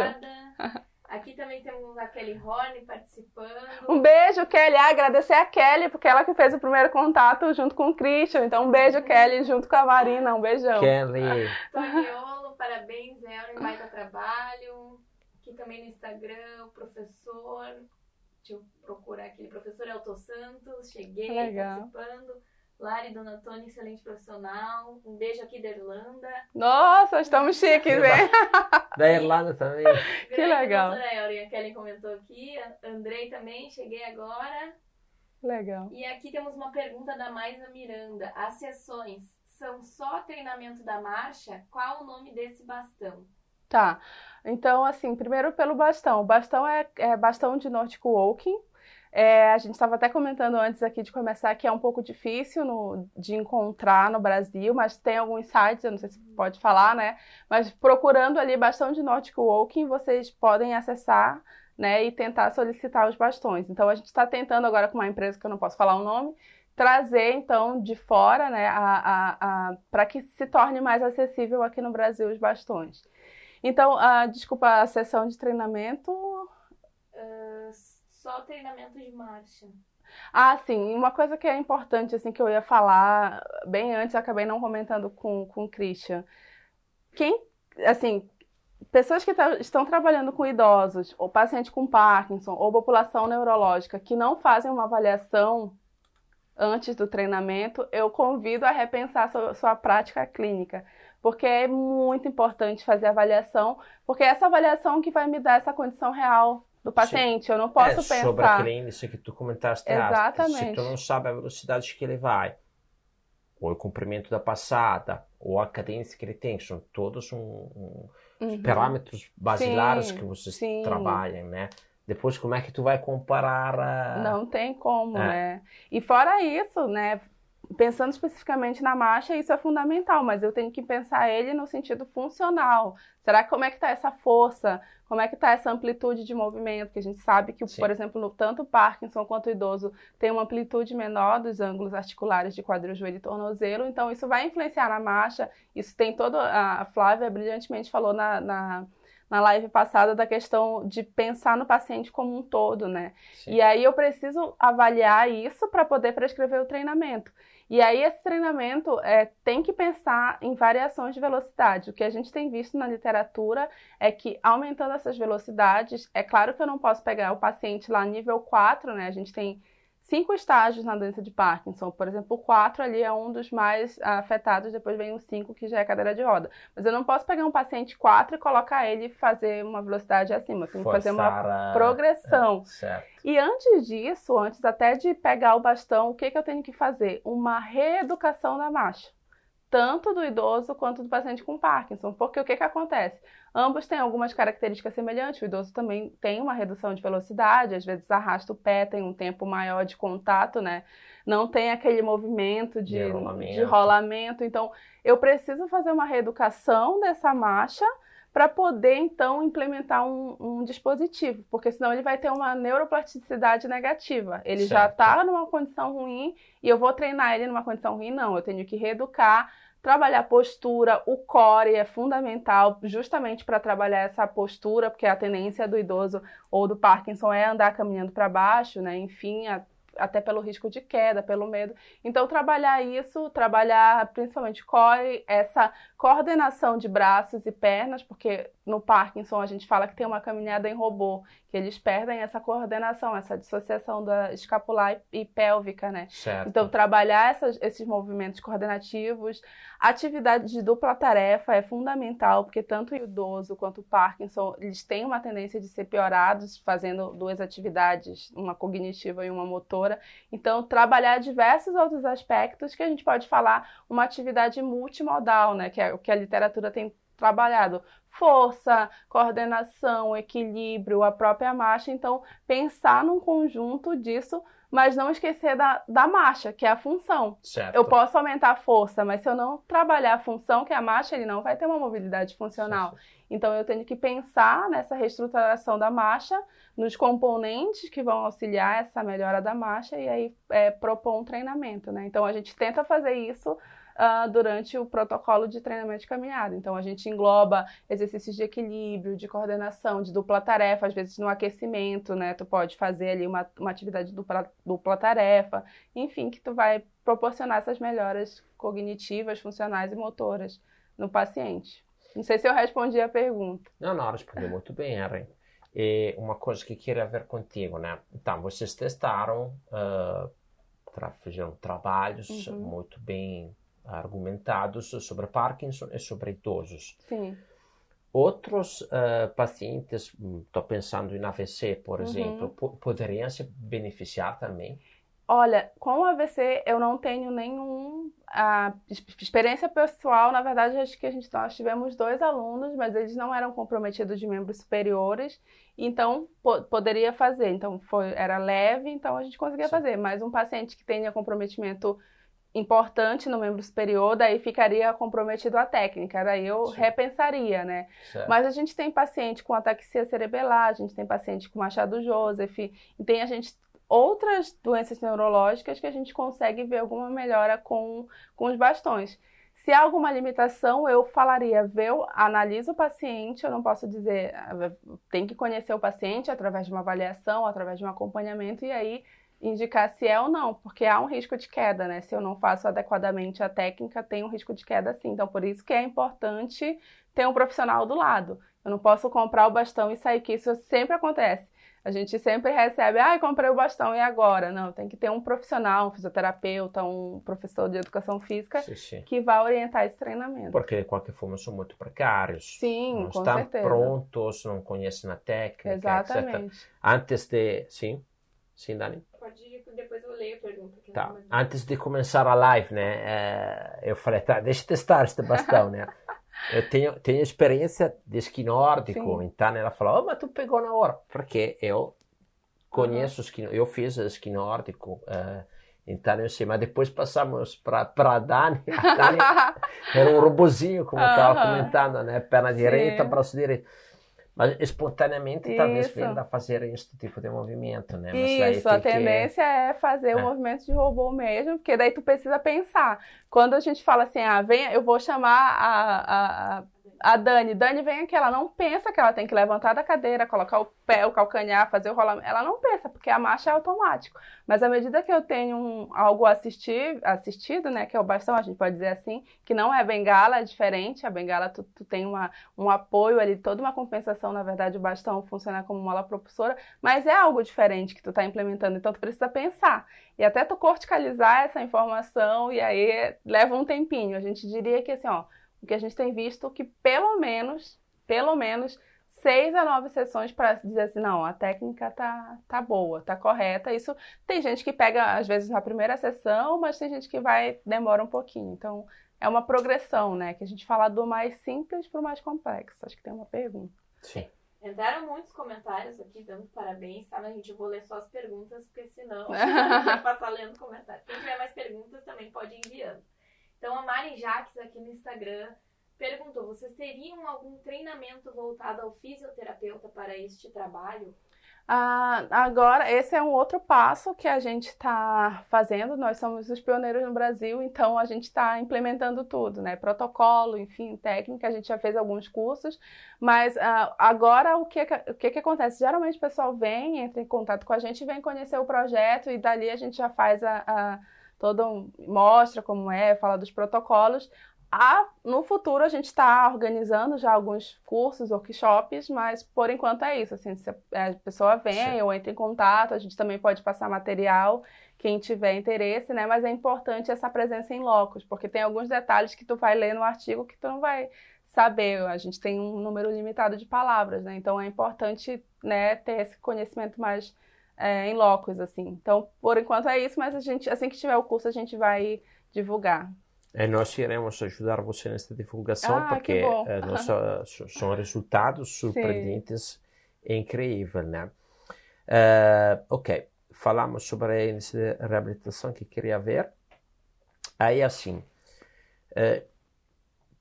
Aqui também temos a Kelly Horne participando. Um beijo, Kelly. Ah, agradecer a Kelly, porque ela que fez o primeiro contato junto com o Christian. Então, um beijo, Kelly, junto com a Marina. Um beijão. Kelly. Toniolo, parabéns, Ellen, baita trabalho. Aqui também no Instagram, o professor. Deixa eu procurar aqui. Professor Elton Santos, cheguei Legal. participando. Lari Donatoni, excelente profissional. Um beijo aqui da Irlanda. Nossa, estamos chiques, hein? da Irlanda também. que legal. A Kelly comentou aqui. Andrei também, cheguei agora. Legal. E aqui temos uma pergunta da Maisa Miranda. As sessões são só treinamento da marcha? Qual o nome desse bastão? Tá. Então, assim, primeiro pelo bastão. O bastão é, é bastão de Nordic Walking é, a gente estava até comentando antes aqui de começar que é um pouco difícil no, de encontrar no Brasil, mas tem alguns sites, eu não sei se pode falar, né? Mas procurando ali bastão de Nordic Walking, vocês podem acessar né, e tentar solicitar os bastões. Então a gente está tentando agora com uma empresa que eu não posso falar o nome, trazer então de fora, né, para que se torne mais acessível aqui no Brasil os bastões. Então, uh, desculpa, a sessão de treinamento. Uh, só treinamento de marcha. Ah, sim. Uma coisa que é importante, assim, que eu ia falar bem antes, acabei não comentando com, com o Christian. Quem, assim, pessoas que estão trabalhando com idosos, ou paciente com Parkinson, ou população neurológica, que não fazem uma avaliação antes do treinamento, eu convido a repensar sua, sua prática clínica, porque é muito importante fazer avaliação, porque é essa avaliação que vai me dar essa condição real do paciente. Sim. Eu não posso é, pensar. Sobre aquele índice que tu comentaste Exatamente. Se tu não sabe a velocidade que ele vai, ou o comprimento da passada, ou a cadência que ele tem, são todos um, um uhum. parâmetros basilares sim, que vocês sim. trabalham, né? Depois, como é que tu vai comparar? A... Não tem como, é. né? E fora isso, né? Pensando especificamente na marcha, isso é fundamental, mas eu tenho que pensar ele no sentido funcional. Será que como é que está essa força? Como é que está essa amplitude de movimento? Que a gente sabe que, Sim. por exemplo, no, tanto o Parkinson quanto o idoso tem uma amplitude menor dos ângulos articulares de quadril, joelho e tornozelo. Então, isso vai influenciar na marcha. Isso tem todo... A Flávia brilhantemente falou na, na na live passada da questão de pensar no paciente como um todo, né? Sim. E aí eu preciso avaliar isso para poder prescrever o treinamento. E aí esse treinamento é, tem que pensar em variações de velocidade. O que a gente tem visto na literatura é que aumentando essas velocidades, é claro que eu não posso pegar o paciente lá nível 4, né? A gente tem cinco estágios na doença de Parkinson. Por exemplo, o 4 ali é um dos mais afetados, depois vem o 5, que já é cadeira de roda. Mas eu não posso pegar um paciente 4 e colocar ele e fazer uma velocidade acima. Eu tenho que fazer uma progressão. É, e antes disso, antes até de pegar o bastão, o que, que eu tenho que fazer? Uma reeducação da marcha tanto do idoso quanto do paciente com Parkinson. Porque o que, que acontece? Ambos têm algumas características semelhantes. O idoso também tem uma redução de velocidade, às vezes arrasta o pé, tem um tempo maior de contato, né? Não tem aquele movimento de, de, rolamento. de rolamento. Então, eu preciso fazer uma reeducação dessa marcha para poder então implementar um, um, dispositivo, porque senão ele vai ter uma neuroplasticidade negativa. Ele certo. já está numa condição ruim e eu vou treinar ele numa condição ruim? Não, eu tenho que reeducar, trabalhar postura, o core é fundamental justamente para trabalhar essa postura, porque a tendência do idoso ou do Parkinson é andar caminhando para baixo, né? Enfim, a até pelo risco de queda, pelo medo. Então, trabalhar isso, trabalhar principalmente core, essa coordenação de braços e pernas, porque no Parkinson a gente fala que tem uma caminhada em robô, que eles perdem essa coordenação, essa dissociação da escapular e pélvica, né? Certo. Então, trabalhar essas, esses movimentos coordenativos, atividade de dupla tarefa é fundamental, porque tanto o idoso quanto o Parkinson, eles têm uma tendência de ser piorados fazendo duas atividades, uma cognitiva e uma motora. Então, trabalhar diversos outros aspectos que a gente pode falar uma atividade multimodal, né? Que é o que a literatura tem trabalhado força, coordenação, equilíbrio, a própria marcha. Então, pensar num conjunto disso, mas não esquecer da, da marcha, que é a função. Certo. Eu posso aumentar a força, mas se eu não trabalhar a função, que é a marcha, ele não vai ter uma mobilidade funcional. Certo. Então, eu tenho que pensar nessa reestruturação da marcha, nos componentes que vão auxiliar essa melhora da marcha e aí é, propor um treinamento, né? Então, a gente tenta fazer isso uh, durante o protocolo de treinamento de caminhada. Então, a gente engloba exercícios de equilíbrio, de coordenação, de dupla tarefa, às vezes no aquecimento, né? Tu pode fazer ali uma, uma atividade dupla, dupla tarefa, enfim, que tu vai proporcionar essas melhoras cognitivas, funcionais e motoras no paciente. Não sei se eu respondi a pergunta. Não, não, respondeu muito bem, Erin. E uma coisa que queria ver contigo, né? Então, vocês testaram, uh, tra fizeram trabalhos uhum. muito bem argumentados sobre Parkinson e sobre idosos. Sim. Outros uh, pacientes, estou pensando em AVC, por uhum. exemplo, poderiam se beneficiar também? Olha, com o AVC eu não tenho nenhum a experiência pessoal, na verdade, acho que a gente nós tivemos dois alunos, mas eles não eram comprometidos de membros superiores, então po poderia fazer. Então foi era leve, então a gente conseguia Sim. fazer. Mas um paciente que tenha comprometimento importante no membro superior, daí ficaria comprometido a técnica, daí eu Sim. repensaria, né? Certo. Mas a gente tem paciente com ataxia cerebelar, a gente tem paciente com Machado Joseph, e tem a gente outras doenças neurológicas que a gente consegue ver alguma melhora com, com os bastões. Se há alguma limitação, eu falaria, vê, analisa o paciente, eu não posso dizer, ah, tem que conhecer o paciente através de uma avaliação, através de um acompanhamento, e aí indicar se é ou não, porque há um risco de queda, né? Se eu não faço adequadamente a técnica, tem um risco de queda sim. Então, por isso que é importante ter um profissional do lado, Eu não posso comprar o bastão e sair, que isso sempre acontece. A gente sempre recebe, ah, comprei o bastão e agora? Não, tem que ter um profissional, um fisioterapeuta, um professor de educação física sim, sim. que vai orientar esse treinamento. Porque, de qualquer forma, são muito precários. Sim, não com estão certeza. prontos, não conhecem a técnica, Exatamente. etc. Antes de... Sim? Sim, Dani? Pode depois eu leio a pergunta. Tá. Antes de começar a live, né, é, eu falei, tá, deixa eu testar este bastão, né? Eu tenho, tenho experiência de esqui nórdico, Sim. então ela falou, oh, mas tu pegou na hora, porque eu conheço uhum. esqui, eu fiz esqui nórdico, uh, então eu sei, mas depois passamos para a Dani, a Dani era um robozinho, como eu estava comentando, né, perna Sim. direita, braço direito. Mas espontaneamente Isso. talvez venha a fazer este tipo de movimento, né? Mas Isso, a tendência que... é fazer o é. movimento de robô mesmo, porque daí tu precisa pensar. Quando a gente fala assim, ah, vem, eu vou chamar a, a, a Dani, Dani vem aqui, ela não pensa que ela tem que levantar da cadeira, colocar o pé, o calcanhar, fazer o rolamento. Ela não pensa, porque a marcha é automático. Mas à medida que eu tenho um, algo assistir, assistido, né, que é o bastão, a gente pode dizer assim, que não é bengala, é diferente. A bengala, tu, tu tem uma, um apoio ali, toda uma compensação. Na verdade, o bastão funciona como mola propulsora, mas é algo diferente que tu está implementando. Então, tu precisa pensar. E até tu corticalizar essa informação, e aí leva um tempinho. A gente diria que assim, ó o que a gente tem visto que pelo menos, pelo menos, seis a nove sessões para dizer assim, não, a técnica tá, tá boa, tá correta. Isso tem gente que pega, às vezes, na primeira sessão, mas tem gente que vai, demora um pouquinho. Então, é uma progressão, né? Que a gente fala do mais simples para o mais complexo. Acho que tem uma pergunta. Sim. Entraram muitos comentários aqui dando parabéns, tá? Mas a gente, eu vou ler só as perguntas, porque senão a gente vai passar lendo comentários. Quem tiver mais perguntas também pode ir enviando. Então a Mari Jaques aqui no Instagram perguntou: vocês teriam algum treinamento voltado ao fisioterapeuta para este trabalho? Ah, agora, esse é um outro passo que a gente está fazendo. Nós somos os pioneiros no Brasil, então a gente está implementando tudo, né? Protocolo, enfim, técnica. A gente já fez alguns cursos, mas ah, agora o que, o que, que acontece? Geralmente o pessoal vem, entra em contato com a gente, vem conhecer o projeto e dali a gente já faz a, a todo mostra como é, fala dos protocolos. A, no futuro a gente está organizando já alguns cursos, workshops, mas por enquanto é isso. Assim, se a pessoa vem, Sim. eu entro em contato, a gente também pode passar material, quem tiver interesse, né? Mas é importante essa presença em locos, porque tem alguns detalhes que tu vai ler no artigo que tu não vai saber. A gente tem um número limitado de palavras, né? Então é importante né, ter esse conhecimento mais é, em locos, assim. Então, por enquanto é isso, mas a gente, assim que tiver o curso, a gente vai divulgar. E nós iremos ajudar você nesta divulgação, ah, porque é, nossa, são resultados surpreendentes Sim. e incríveis, né? Uh, ok, falamos sobre a reabilitação que queria ver. Aí, assim, uh,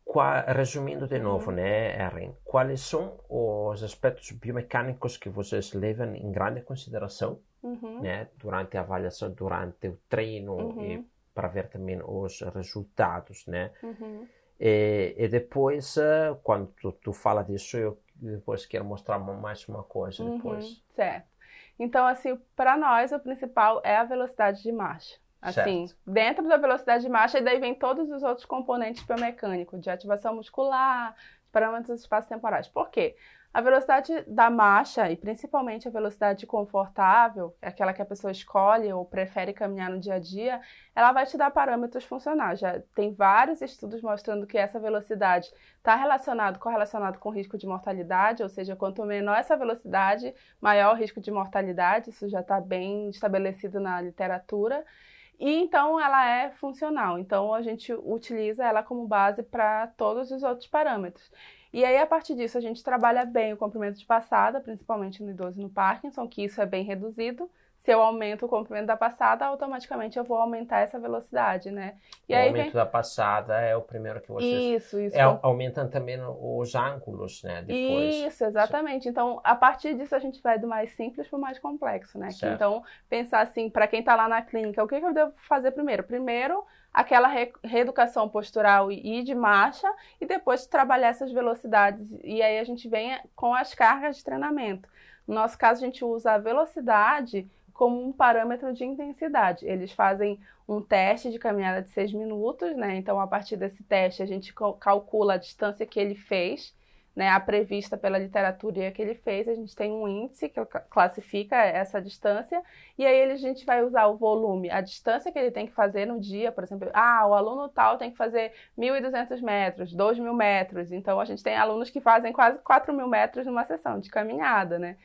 Qua, resumindo de novo, né, Erin, quais são os aspectos biomecânicos que vocês levam em grande consideração uhum. né, durante a avaliação, durante o treino uhum. e para ver também os resultados, né? Uhum. E, e, depois, eh, quando tu, tu fala disso, eu depois quero mostrar mais uma coisa uhum. depois. Certo. Então, assim, para nós, o principal é a velocidade de marcha. Assim, certo. dentro da velocidade de marcha, e daí vem todos os outros componentes biomecânicos, de ativação muscular, parâmetros espaço temporais. Por quê? A velocidade da marcha, e principalmente a velocidade confortável, é aquela que a pessoa escolhe ou prefere caminhar no dia a dia, ela vai te dar parâmetros funcionais. Já tem vários estudos mostrando que essa velocidade está relacionado, correlacionado com o risco de mortalidade, ou seja, quanto menor essa velocidade, maior o risco de mortalidade. Isso já está bem estabelecido na literatura. E então ela é funcional. Então a gente utiliza ela como base para todos os outros parâmetros. E aí, a partir disso, a gente trabalha bem o comprimento de passada, principalmente no idoso e no Parkinson, que isso é bem reduzido se eu aumento o comprimento da passada, automaticamente eu vou aumentar essa velocidade, né? E o aí aumento vem... da passada é o primeiro que vocês... Isso, isso. É, aumentam também os ângulos, né? Depois. Isso, exatamente. Então, a partir disso, a gente vai do mais simples para o mais complexo, né? Que, então, pensar assim, para quem está lá na clínica, o que, que eu devo fazer primeiro? Primeiro, aquela re reeducação postural e de marcha, e depois trabalhar essas velocidades. E aí a gente vem com as cargas de treinamento. No nosso caso, a gente usa a velocidade como um parâmetro de intensidade. Eles fazem um teste de caminhada de 6 minutos, né? Então, a partir desse teste, a gente calcula a distância que ele fez né, a prevista pela literatura que ele fez, a gente tem um índice que classifica essa distância, e aí a gente vai usar o volume, a distância que ele tem que fazer no dia, por exemplo, ah, o aluno tal tem que fazer 1.200 metros, 2.000 metros, então a gente tem alunos que fazem quase 4.000 metros numa sessão de caminhada, né?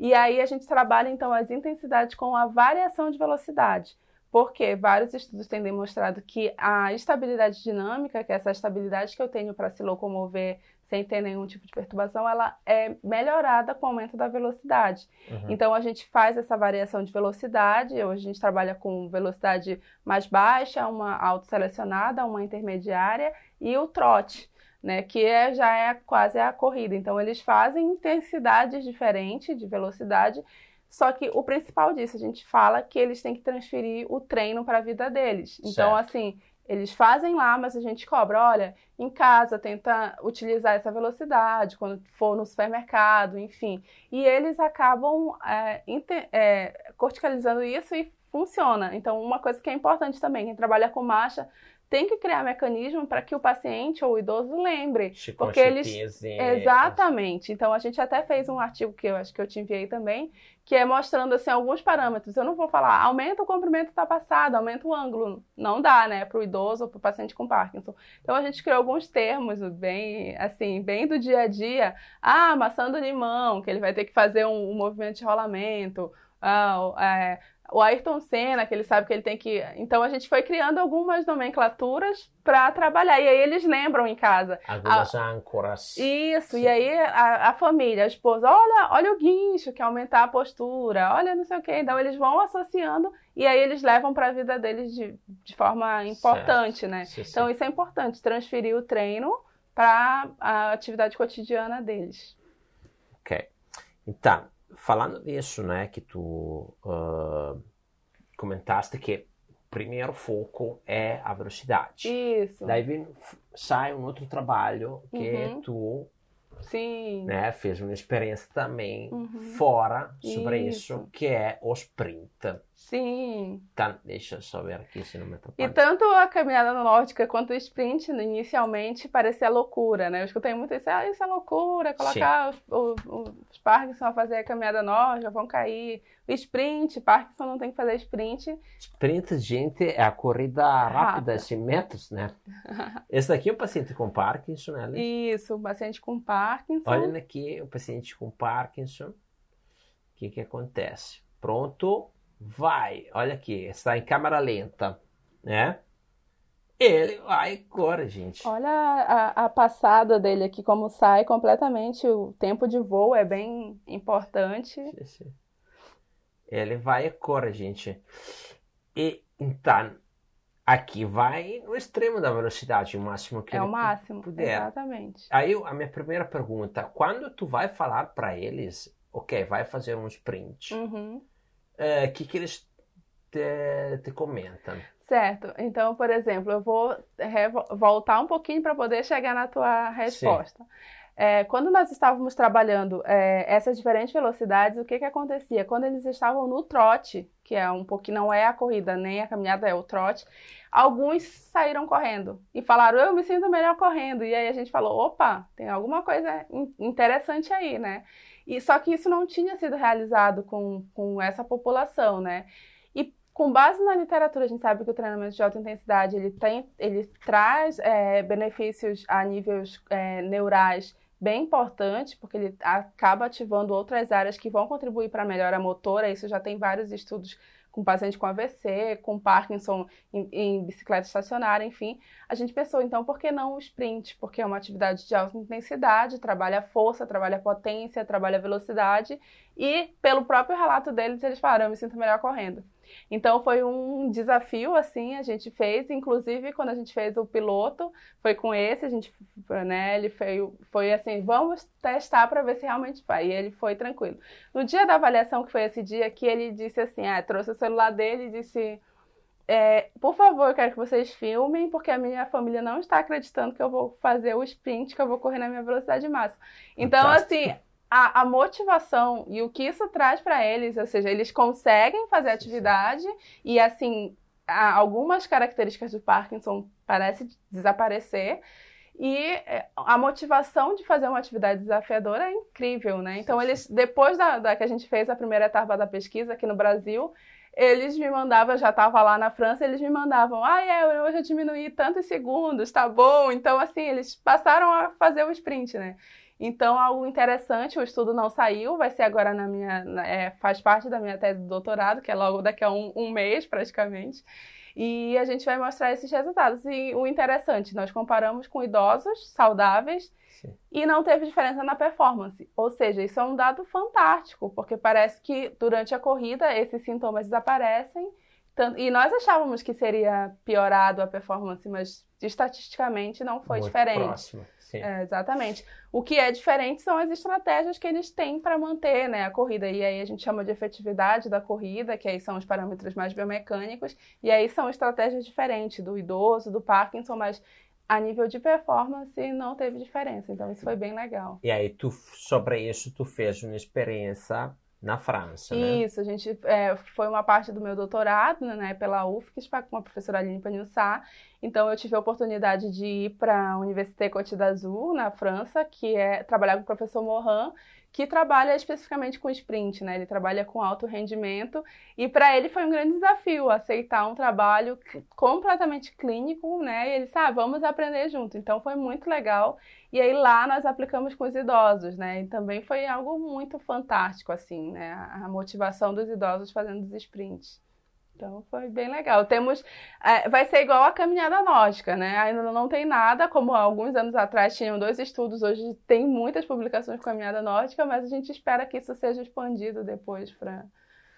E aí a gente trabalha então as intensidades com a variação de velocidade porque vários estudos têm demonstrado que a estabilidade dinâmica, que é essa estabilidade que eu tenho para se locomover sem ter nenhum tipo de perturbação, ela é melhorada com o aumento da velocidade. Uhum. Então a gente faz essa variação de velocidade, hoje a gente trabalha com velocidade mais baixa, uma autoselecionada, uma intermediária e o trote. Né, que é, já é quase a corrida. Então, eles fazem intensidades diferentes de velocidade só que o principal disso, a gente fala que eles têm que transferir o treino para a vida deles. Então, certo. assim, eles fazem lá, mas a gente cobra, olha, em casa tenta utilizar essa velocidade quando for no supermercado, enfim. E eles acabam é, é, corticalizando isso e funciona. Então, uma coisa que é importante também, quem trabalha com marcha tem que criar mecanismo para que o paciente ou o idoso lembre. Chico porque eles exatamente. Então a gente até fez um artigo que eu acho que eu te enviei também, que é mostrando assim alguns parâmetros. Eu não vou falar aumenta o comprimento da passada, aumenta o ângulo, não dá, né, para o idoso ou para o paciente com Parkinson. Então a gente criou alguns termos bem assim, bem do dia a dia. Ah, maçã do limão, que ele vai ter que fazer um, um movimento de rolamento. Ah, é, o Ayrton Senna, que ele sabe que ele tem que. Então a gente foi criando algumas nomenclaturas para trabalhar. E aí eles lembram em casa. Algumas a... âncoras. Isso, Sim. e aí a, a, família, a esposa, olha, olha o guincho, que é aumentar a postura, olha não sei o quê. Então eles vão associando e aí eles levam para a vida deles de, de forma importante, certo. né? Sim, então isso é importante, transferir o treino para a atividade cotidiana deles. Ok. Então, falando disso, né, que tu uh, comentaste que primeiro foco é a velocidade. Isso. Daí vem, sai um outro trabalho que uhum. tu Sim. Né, fez uma experiência também uhum. fora sobre isso. isso. que é o sprint. Sim. Tá, deixa eu só ver aqui se não me atrapalha. E tanto a caminhada nórdica quanto o sprint, inicialmente, parecia loucura, né? Eu escutei muito isso, ah, isso é loucura, colocar os, os, os Parkinson a fazer a caminhada nórdica, vão cair. O sprint, Parkinson não tem que fazer sprint. Sprint, gente, é a corrida rápida, de metros, né? Esse daqui é o paciente com Parkinson, né? Isso, o paciente com Parkinson. Olha aqui, o paciente com Parkinson. O que que acontece? Pronto, vai, olha aqui, está em câmera lenta, né? Ele vai corre, gente. Olha a, a, passada dele aqui, como sai completamente. O tempo de voo é bem importante. Ele vai e corre, gente. E então, aqui vai no extremo da velocidade, o máximo que é ele o máximo, puder. Exatamente. Aí a minha primeira pergunta, quando tu vai falar para eles, ok, vai fazer um sprint, uhum o é, que, que eles te, te comentam? Certo. Então, por exemplo, eu vou voltar um pouquinho para poder chegar na tua resposta. É, quando nós estávamos trabalhando é, essas diferentes velocidades, o que, que acontecia? Quando eles estavam no trote, que é um pouquinho, não é a corrida nem a caminhada, é o trote, alguns saíram correndo e falaram, eu me sinto melhor correndo. E aí a gente falou, opa, tem alguma coisa interessante aí, né? E só que isso não tinha sido realizado com, com essa população, né? E com base na literatura, a gente sabe que o treinamento de alta intensidade ele, tem, ele traz é, benefícios a níveis é, neurais bem importantes, porque ele acaba ativando outras áreas que vão contribuir para a melhora motora. Isso já tem vários estudos com paciente com AVC, com Parkinson em, em, bicicleta estacionária, enfim. A gente pensou, então, por que não o sprint? Porque é uma atividade de alta intensidade, trabalha força, trabalha potência, trabalha velocidade, e pelo próprio relato deles, eles falaram, eu me sinto melhor correndo. Então foi um desafio, assim, a gente fez, inclusive quando a gente fez o piloto, foi com esse, a gente, né, ele foi, foi assim, vamos testar para ver se realmente vai, e ele foi tranquilo. No dia da avaliação, que foi esse dia, que ele disse assim, ah, trouxe o celular dele e disse, é, por favor, eu quero que vocês filmem, porque a minha família não está acreditando que eu vou fazer o sprint, que eu vou correr na minha velocidade máxima. Então, Fantástico. assim, a, a, motivação e o que isso traz para eles, ou seja, eles conseguem fazer atividade e assim algumas características do Parkinson parecem desaparecer E é, a motivação de fazer uma atividade desafiadora é incrível, né? Então, eles, depois da, da que a gente fez a primeira etapa da pesquisa aqui no Brasil, eles me mandavam, eu já estava lá na França, eles me mandavam, ah, é, hoje eu diminuí tantos segundos, tá bom? Então, assim, eles passaram a fazer o sprint, né? Então, algo interessante, o estudo não saiu, vai ser agora na minha, é, faz parte da minha tese de doutorado, que é logo daqui a um, um mês, praticamente. E a gente vai mostrar esses resultados. E o interessante, nós comparamos com idosos saudáveis Sim. e não teve diferença na performance. Ou seja, isso é um dado fantástico, porque parece que durante a corrida esses sintomas desaparecem. E nós achávamos que seria piorado a performance, mas estatisticamente não foi Muito diferente. Próximo. É, exatamente. O que é diferente são as estratégias que eles têm para manter né, a corrida. E aí a gente chama de efetividade da corrida, que aí são os parâmetros mais biomecânicos, e aí são estratégias diferentes do idoso, do Parkinson, mas a nível de performance não teve diferença. Então isso foi bem legal. E aí tu sobre isso tu fez uma experiência na França, né? Isso, a gente é, foi uma parte do meu doutorado, né, pela UFSC, com a professora Aline Panilsá. Então eu tive a oportunidade de ir para a Université Côte d'Azur, na França, que é trabalhar com o professor Morin, que trabalha especificamente com sprint, né? Ele trabalha com alto rendimento e para ele foi um grande desafio aceitar um trabalho completamente clínico, né? E ele disse, ah, vamos aprender junto. Então foi muito legal. E aí lá nós aplicamos com os idosos, né? E também foi algo muito fantástico, assim, né? A motivação dos idosos fazendo os sprints. Então foi bem legal. Temos, é, vai ser igual a caminhada nórdica, né? Ainda não tem nada, como alguns anos atrás tinham dois estudos, hoje tem muitas publicações com caminhada nórdica, mas a gente espera que isso seja expandido depois para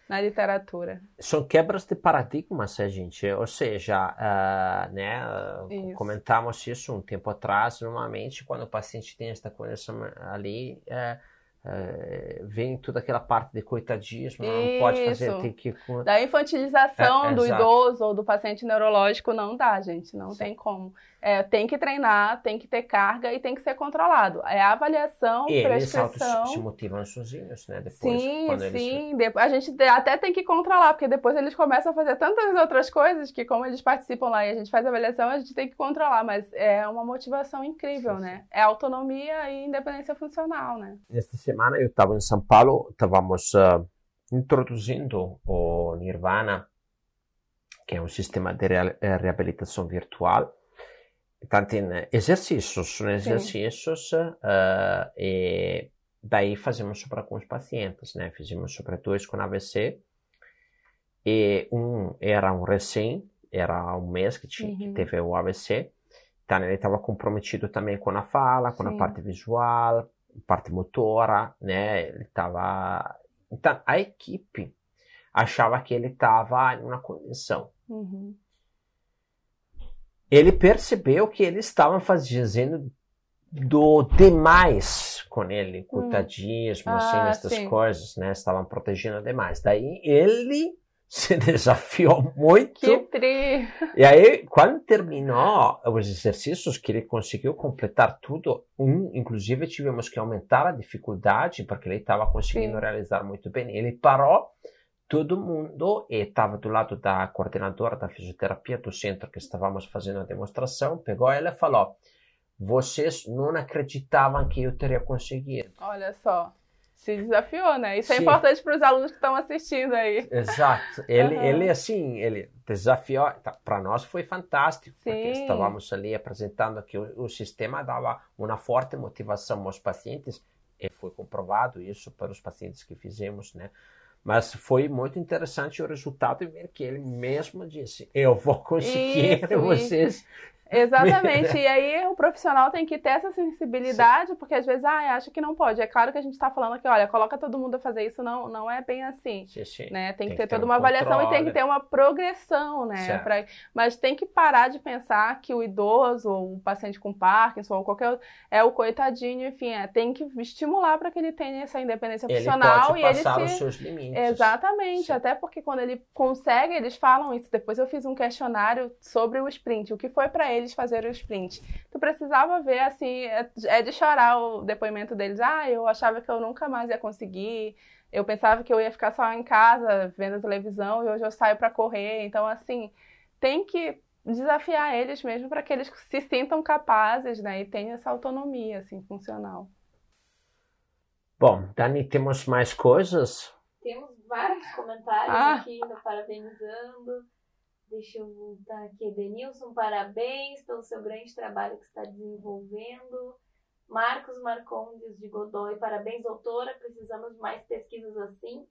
na literatura. São quebras de paradigmas, a gente, ou seja, uh, né, isso. comentamos isso um tempo atrás, normalmente quando o paciente tem esta condição ali, uh, é, vem toda aquela parte de coitadismo, não pode fazer, tem que... Da infantilização é, do exato. idoso ou do paciente neurológico não dá, gente, não Sim. tem como. É, tem que treinar, tem que ter carga e tem que ser controlado. É a avaliação, e prescrição... eles se motivam sozinhos, né? Depois, sim, sim. Eles... A gente até tem que controlar, porque depois eles começam a fazer tantas outras coisas que como eles participam lá e a gente faz a avaliação, a gente tem que controlar. Mas é uma motivação incrível, sim, né? É autonomia e independência funcional, né? Esta semana eu estava em São Paulo, estávamos uh, introduzindo o Nirvana, que é um sistema de eh, reabilitação virtual, tanto em exercícios, né? exercícios uh, e daí fazemos sobre os pacientes, né? Fizemos sobre dois com AVC e um era um recém, era um mês que, tinha, uhum. que teve o AVC, então ele estava comprometido também com a fala, com Sim. a parte visual, parte motora, né? Ele estava, então a equipe achava que ele estava em uma condição. Uhum ele percebeu que eles estavam fazendo do demais com ele, hum. coitadismo, hum. assim, ah, essas sim. coisas, né? Estavam protegendo demais. Daí ele se desafiou muito. Que tri! E aí, quando terminou os exercícios, que ele conseguiu completar tudo, um, inclusive tivemos que aumentar a dificuldade, porque ele estava conseguindo sim. realizar muito bem. Ele parou todo mundo estava do lado da coordenadora da fisioterapia do centro que estávamos fazendo a demonstração, pegou ela e falou: vocês não acreditavam que eu teria conseguido. Olha só, se desafiou, né? Isso é Sim. é importante para os alunos que estão assistindo aí. Exato. Ele, uhum. ele assim, ele desafiou. Tá, para nós foi fantástico, Sim. porque estávamos ali apresentando que o, o sistema dava uma forte motivação aos pacientes e foi comprovado isso para os pacientes que fizemos, né? Mas foi muito interessante o resultado e ver que ele mesmo disse: Eu vou conseguir isso, vocês. Isso. Exatamente. e aí o profissional tem que ter essa sensibilidade, sim. porque às vezes, ah, acha que não pode. É claro que a gente está falando aqui, olha, coloca todo mundo a fazer isso, não, não é bem assim. Sim, sim. Né? Tem, tem que ter, ter toda um uma avaliação controle. e tem que ter uma progressão, né? Pra... Mas tem que parar de pensar que o idoso, ou o paciente com Parkinson, ou qualquer outro, é o coitadinho, enfim, é, tem que estimular para que ele tenha essa independência ele funcional pode e ele se... os seus limites. Exatamente, sim. até porque quando ele consegue, eles falam isso. Depois eu fiz um questionário sobre o sprint, o que foi para ele eles fazer o sprint. Tu precisava ver, assim, é, é de chorar o depoimento deles. Ah, eu achava que eu nunca mais ia conseguir. Eu pensava que eu ia ficar só em casa vendo televisão e hoje eu saio para correr. Então, assim, tem que desafiar eles mesmo para que eles se sintam capazes, né, e tenham essa autonomia assim funcional. Bom, Dani, temos mais coisas? Temos vários comentários ah. aqui, parabenizando. Deixa eu voltar aqui. Denilson, parabéns pelo seu grande trabalho que está desenvolvendo. Marcos Marcondes de Godoy, parabéns, doutora. Precisamos de mais pesquisas assim,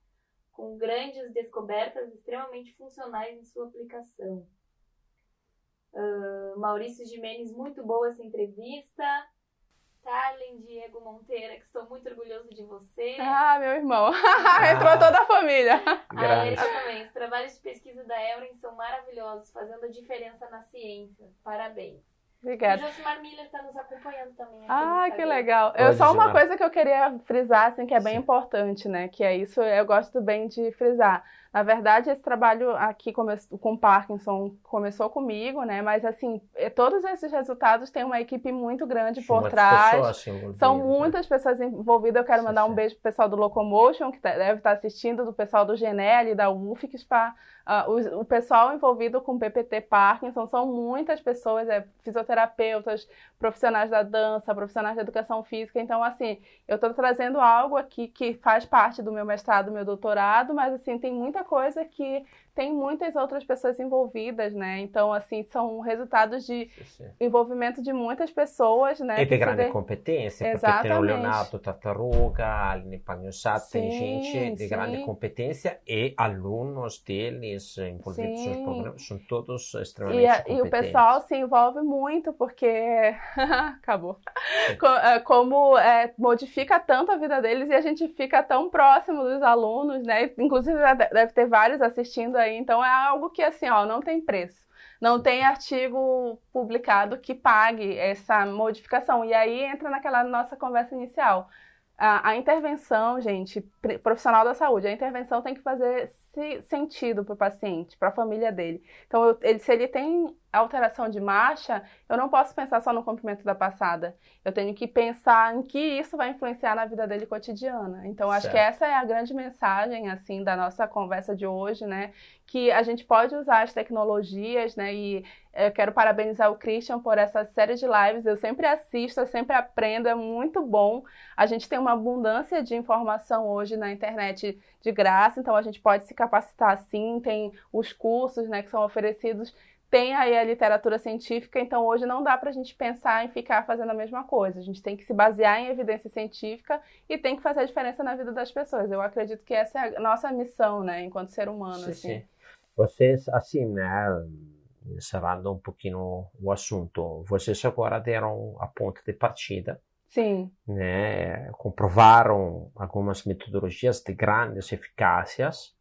com grandes descobertas extremamente funcionais em sua aplicação. Uh, Maurício Jimenez, muito boa essa entrevista. Tarlen Diego Monteira, que estou muito orgulhoso de você. Ah, meu irmão. Ah. Entrou toda a família. A Erika também. Os trabalhos de pesquisa da Euren são maravilhosos, fazendo a diferença na ciência. Parabéns. Obrigada. O Josimar Miller está nos acompanhando também. ah, que legal. eu só uma coisa que eu queria frisar, assim, que é bem Sim. importante, né? Que é isso, eu gosto bem de frisar. Na verdade, esse trabalho aqui com Parkinson começou comigo, né? Mas assim, é, todos esses resultados têm uma equipe muito grande por trás. São né? muitas né? pessoas envolvidas. Eu quero mandar um beijo pro pessoal do Locomotion, que tá, deve estar assistindo, do pessoal do Genel, da UFIX, para uh, o, o, pessoal envolvido com PPT Parkinson. São muitas pessoas, é, fisioterapeutas, profissionais da dança, profissionais da educação física. Então, assim, eu estou trazendo algo aqui que faz parte do meu mestrado, do meu doutorado, mas assim, tem muita coisa que tem muitas outras pessoas envolvidas, né? Então, assim, são resultados de sim, sim. envolvimento de muitas pessoas, né? E de grande competência, Exatamente. porque tem o Leonardo Tartaruga, a Aline Pagnossat, tem gente de sim. grande competência e alunos deles envolvidos nos programas, são todos extremamente e, competentes. E o pessoal se envolve muito porque... Acabou. É, como é, modifica tanto a vida deles e a gente fica tão próximo dos alunos, né? Inclusive, deve ter vários assistindo aí. Então é algo que assim, ó, não tem preço. Não tem artigo publicado que pague essa modificação. E aí entra naquela nossa conversa inicial. A, a intervenção, gente, profissional da saúde, a intervenção tem que fazer sentido para o paciente, para a família dele. Então, eu, ele, se ele tem alteração de marcha, eu não posso pensar só no comprimento da passada. Eu tenho que pensar em que isso vai influenciar na vida dele cotidiana. Então, acho certo. que essa é a grande mensagem, assim, da nossa conversa de hoje, né? Que a gente pode usar as tecnologias, né? E eu quero parabenizar o Christian por essa série de lives. Eu sempre assisto, eu sempre aprendo, é muito bom. A gente tem uma abundância de informação hoje na internet de graça, então a gente pode se capacitar sim, tem os cursos, né, que são oferecidos tem aí a literatura científica, então hoje não dá para a gente pensar em ficar fazendo a mesma coisa. A gente tem que se basear em evidência científica e tem que fazer a diferença na vida das pessoas. Eu acredito que essa é a nossa missão, né, enquanto ser humano. Sim, assim. sim. Vocês, assim, né, encerrando um pouquinho o assunto, vocês agora deram a ponta de partida. Sim. Né, comprovaram algumas metodologias de grandes eficácias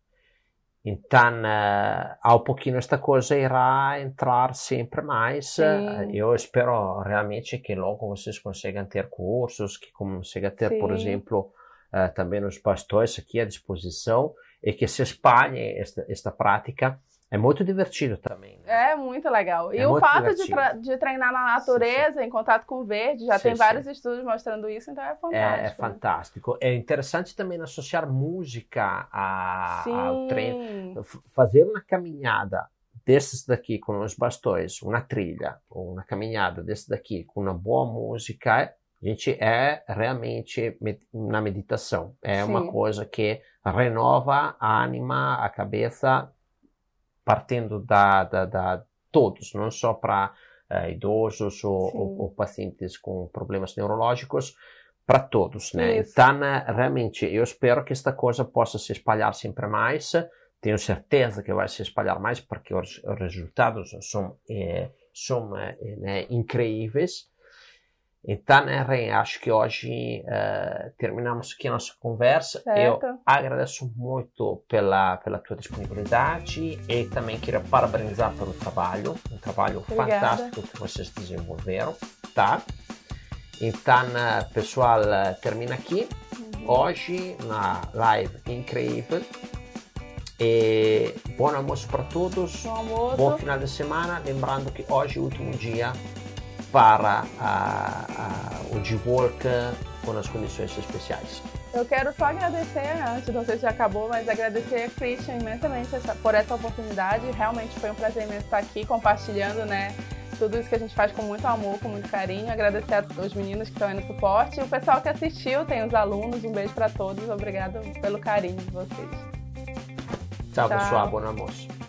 então, uh, ao pouquinho esta coisa irá entrar sempre mais. Sim. Eu espero realmente que logo vocês consigam ter cursos, que consigam ter, Sim. por exemplo, uh, também os pastores aqui à disposição e que se espalhe esta, esta prática é muito divertido também. Né? É muito legal. E é o fato de, de, treinar na natureza, sim, sim. em contato com o verde, já sim, tem vários estudos mostrando isso, então é fantástico. É, é fantástico. É interessante também associar música a, ao treino. Fazer uma caminhada desses daqui com os bastões, uma trilha, ou uma caminhada desses daqui com uma boa música, a gente é realmente na meditação. É uma coisa que renova a anima, a cabeça partindo da, da, da todos, não só para uh, idosos ou, ou, ou, pacientes com problemas neurológicos, para todos, né? Isso. Então, realmente, eu espero que esta coisa possa se espalhar sempre mais. Tenho certeza que vai se espalhar mais, porque os, os resultados são, é, são é, né, incríveis. Então, Ren, acho que hoje uh, terminamos aqui a nossa conversa. Certo. Eu agradeço muito pela, pela tua disponibilidade e também queria parabenizar pelo trabalho, um trabalho Obrigada. fantástico que vocês desenvolveram, tá? Então, uh, pessoal, uh, termina aqui uhum. hoje na live incrível. E bom almoço para todos. Bom almoço. Bom final de semana. Lembrando que hoje é o último dia para a, a, o de work com as condições especiais. Eu quero só agradecer, antes, não sei se já acabou, mas agradecer a Christian imensamente essa, por essa oportunidade. Realmente foi um prazer imenso estar aqui compartilhando, né? Tudo isso que a gente faz com muito amor, com muito carinho. Agradecer aos meninos que estão aí no suporte e o pessoal que assistiu, tem os alunos. Um beijo para todos. Obrigada pelo carinho de vocês. Tchau, Tchau. pessoal. Bom almoço.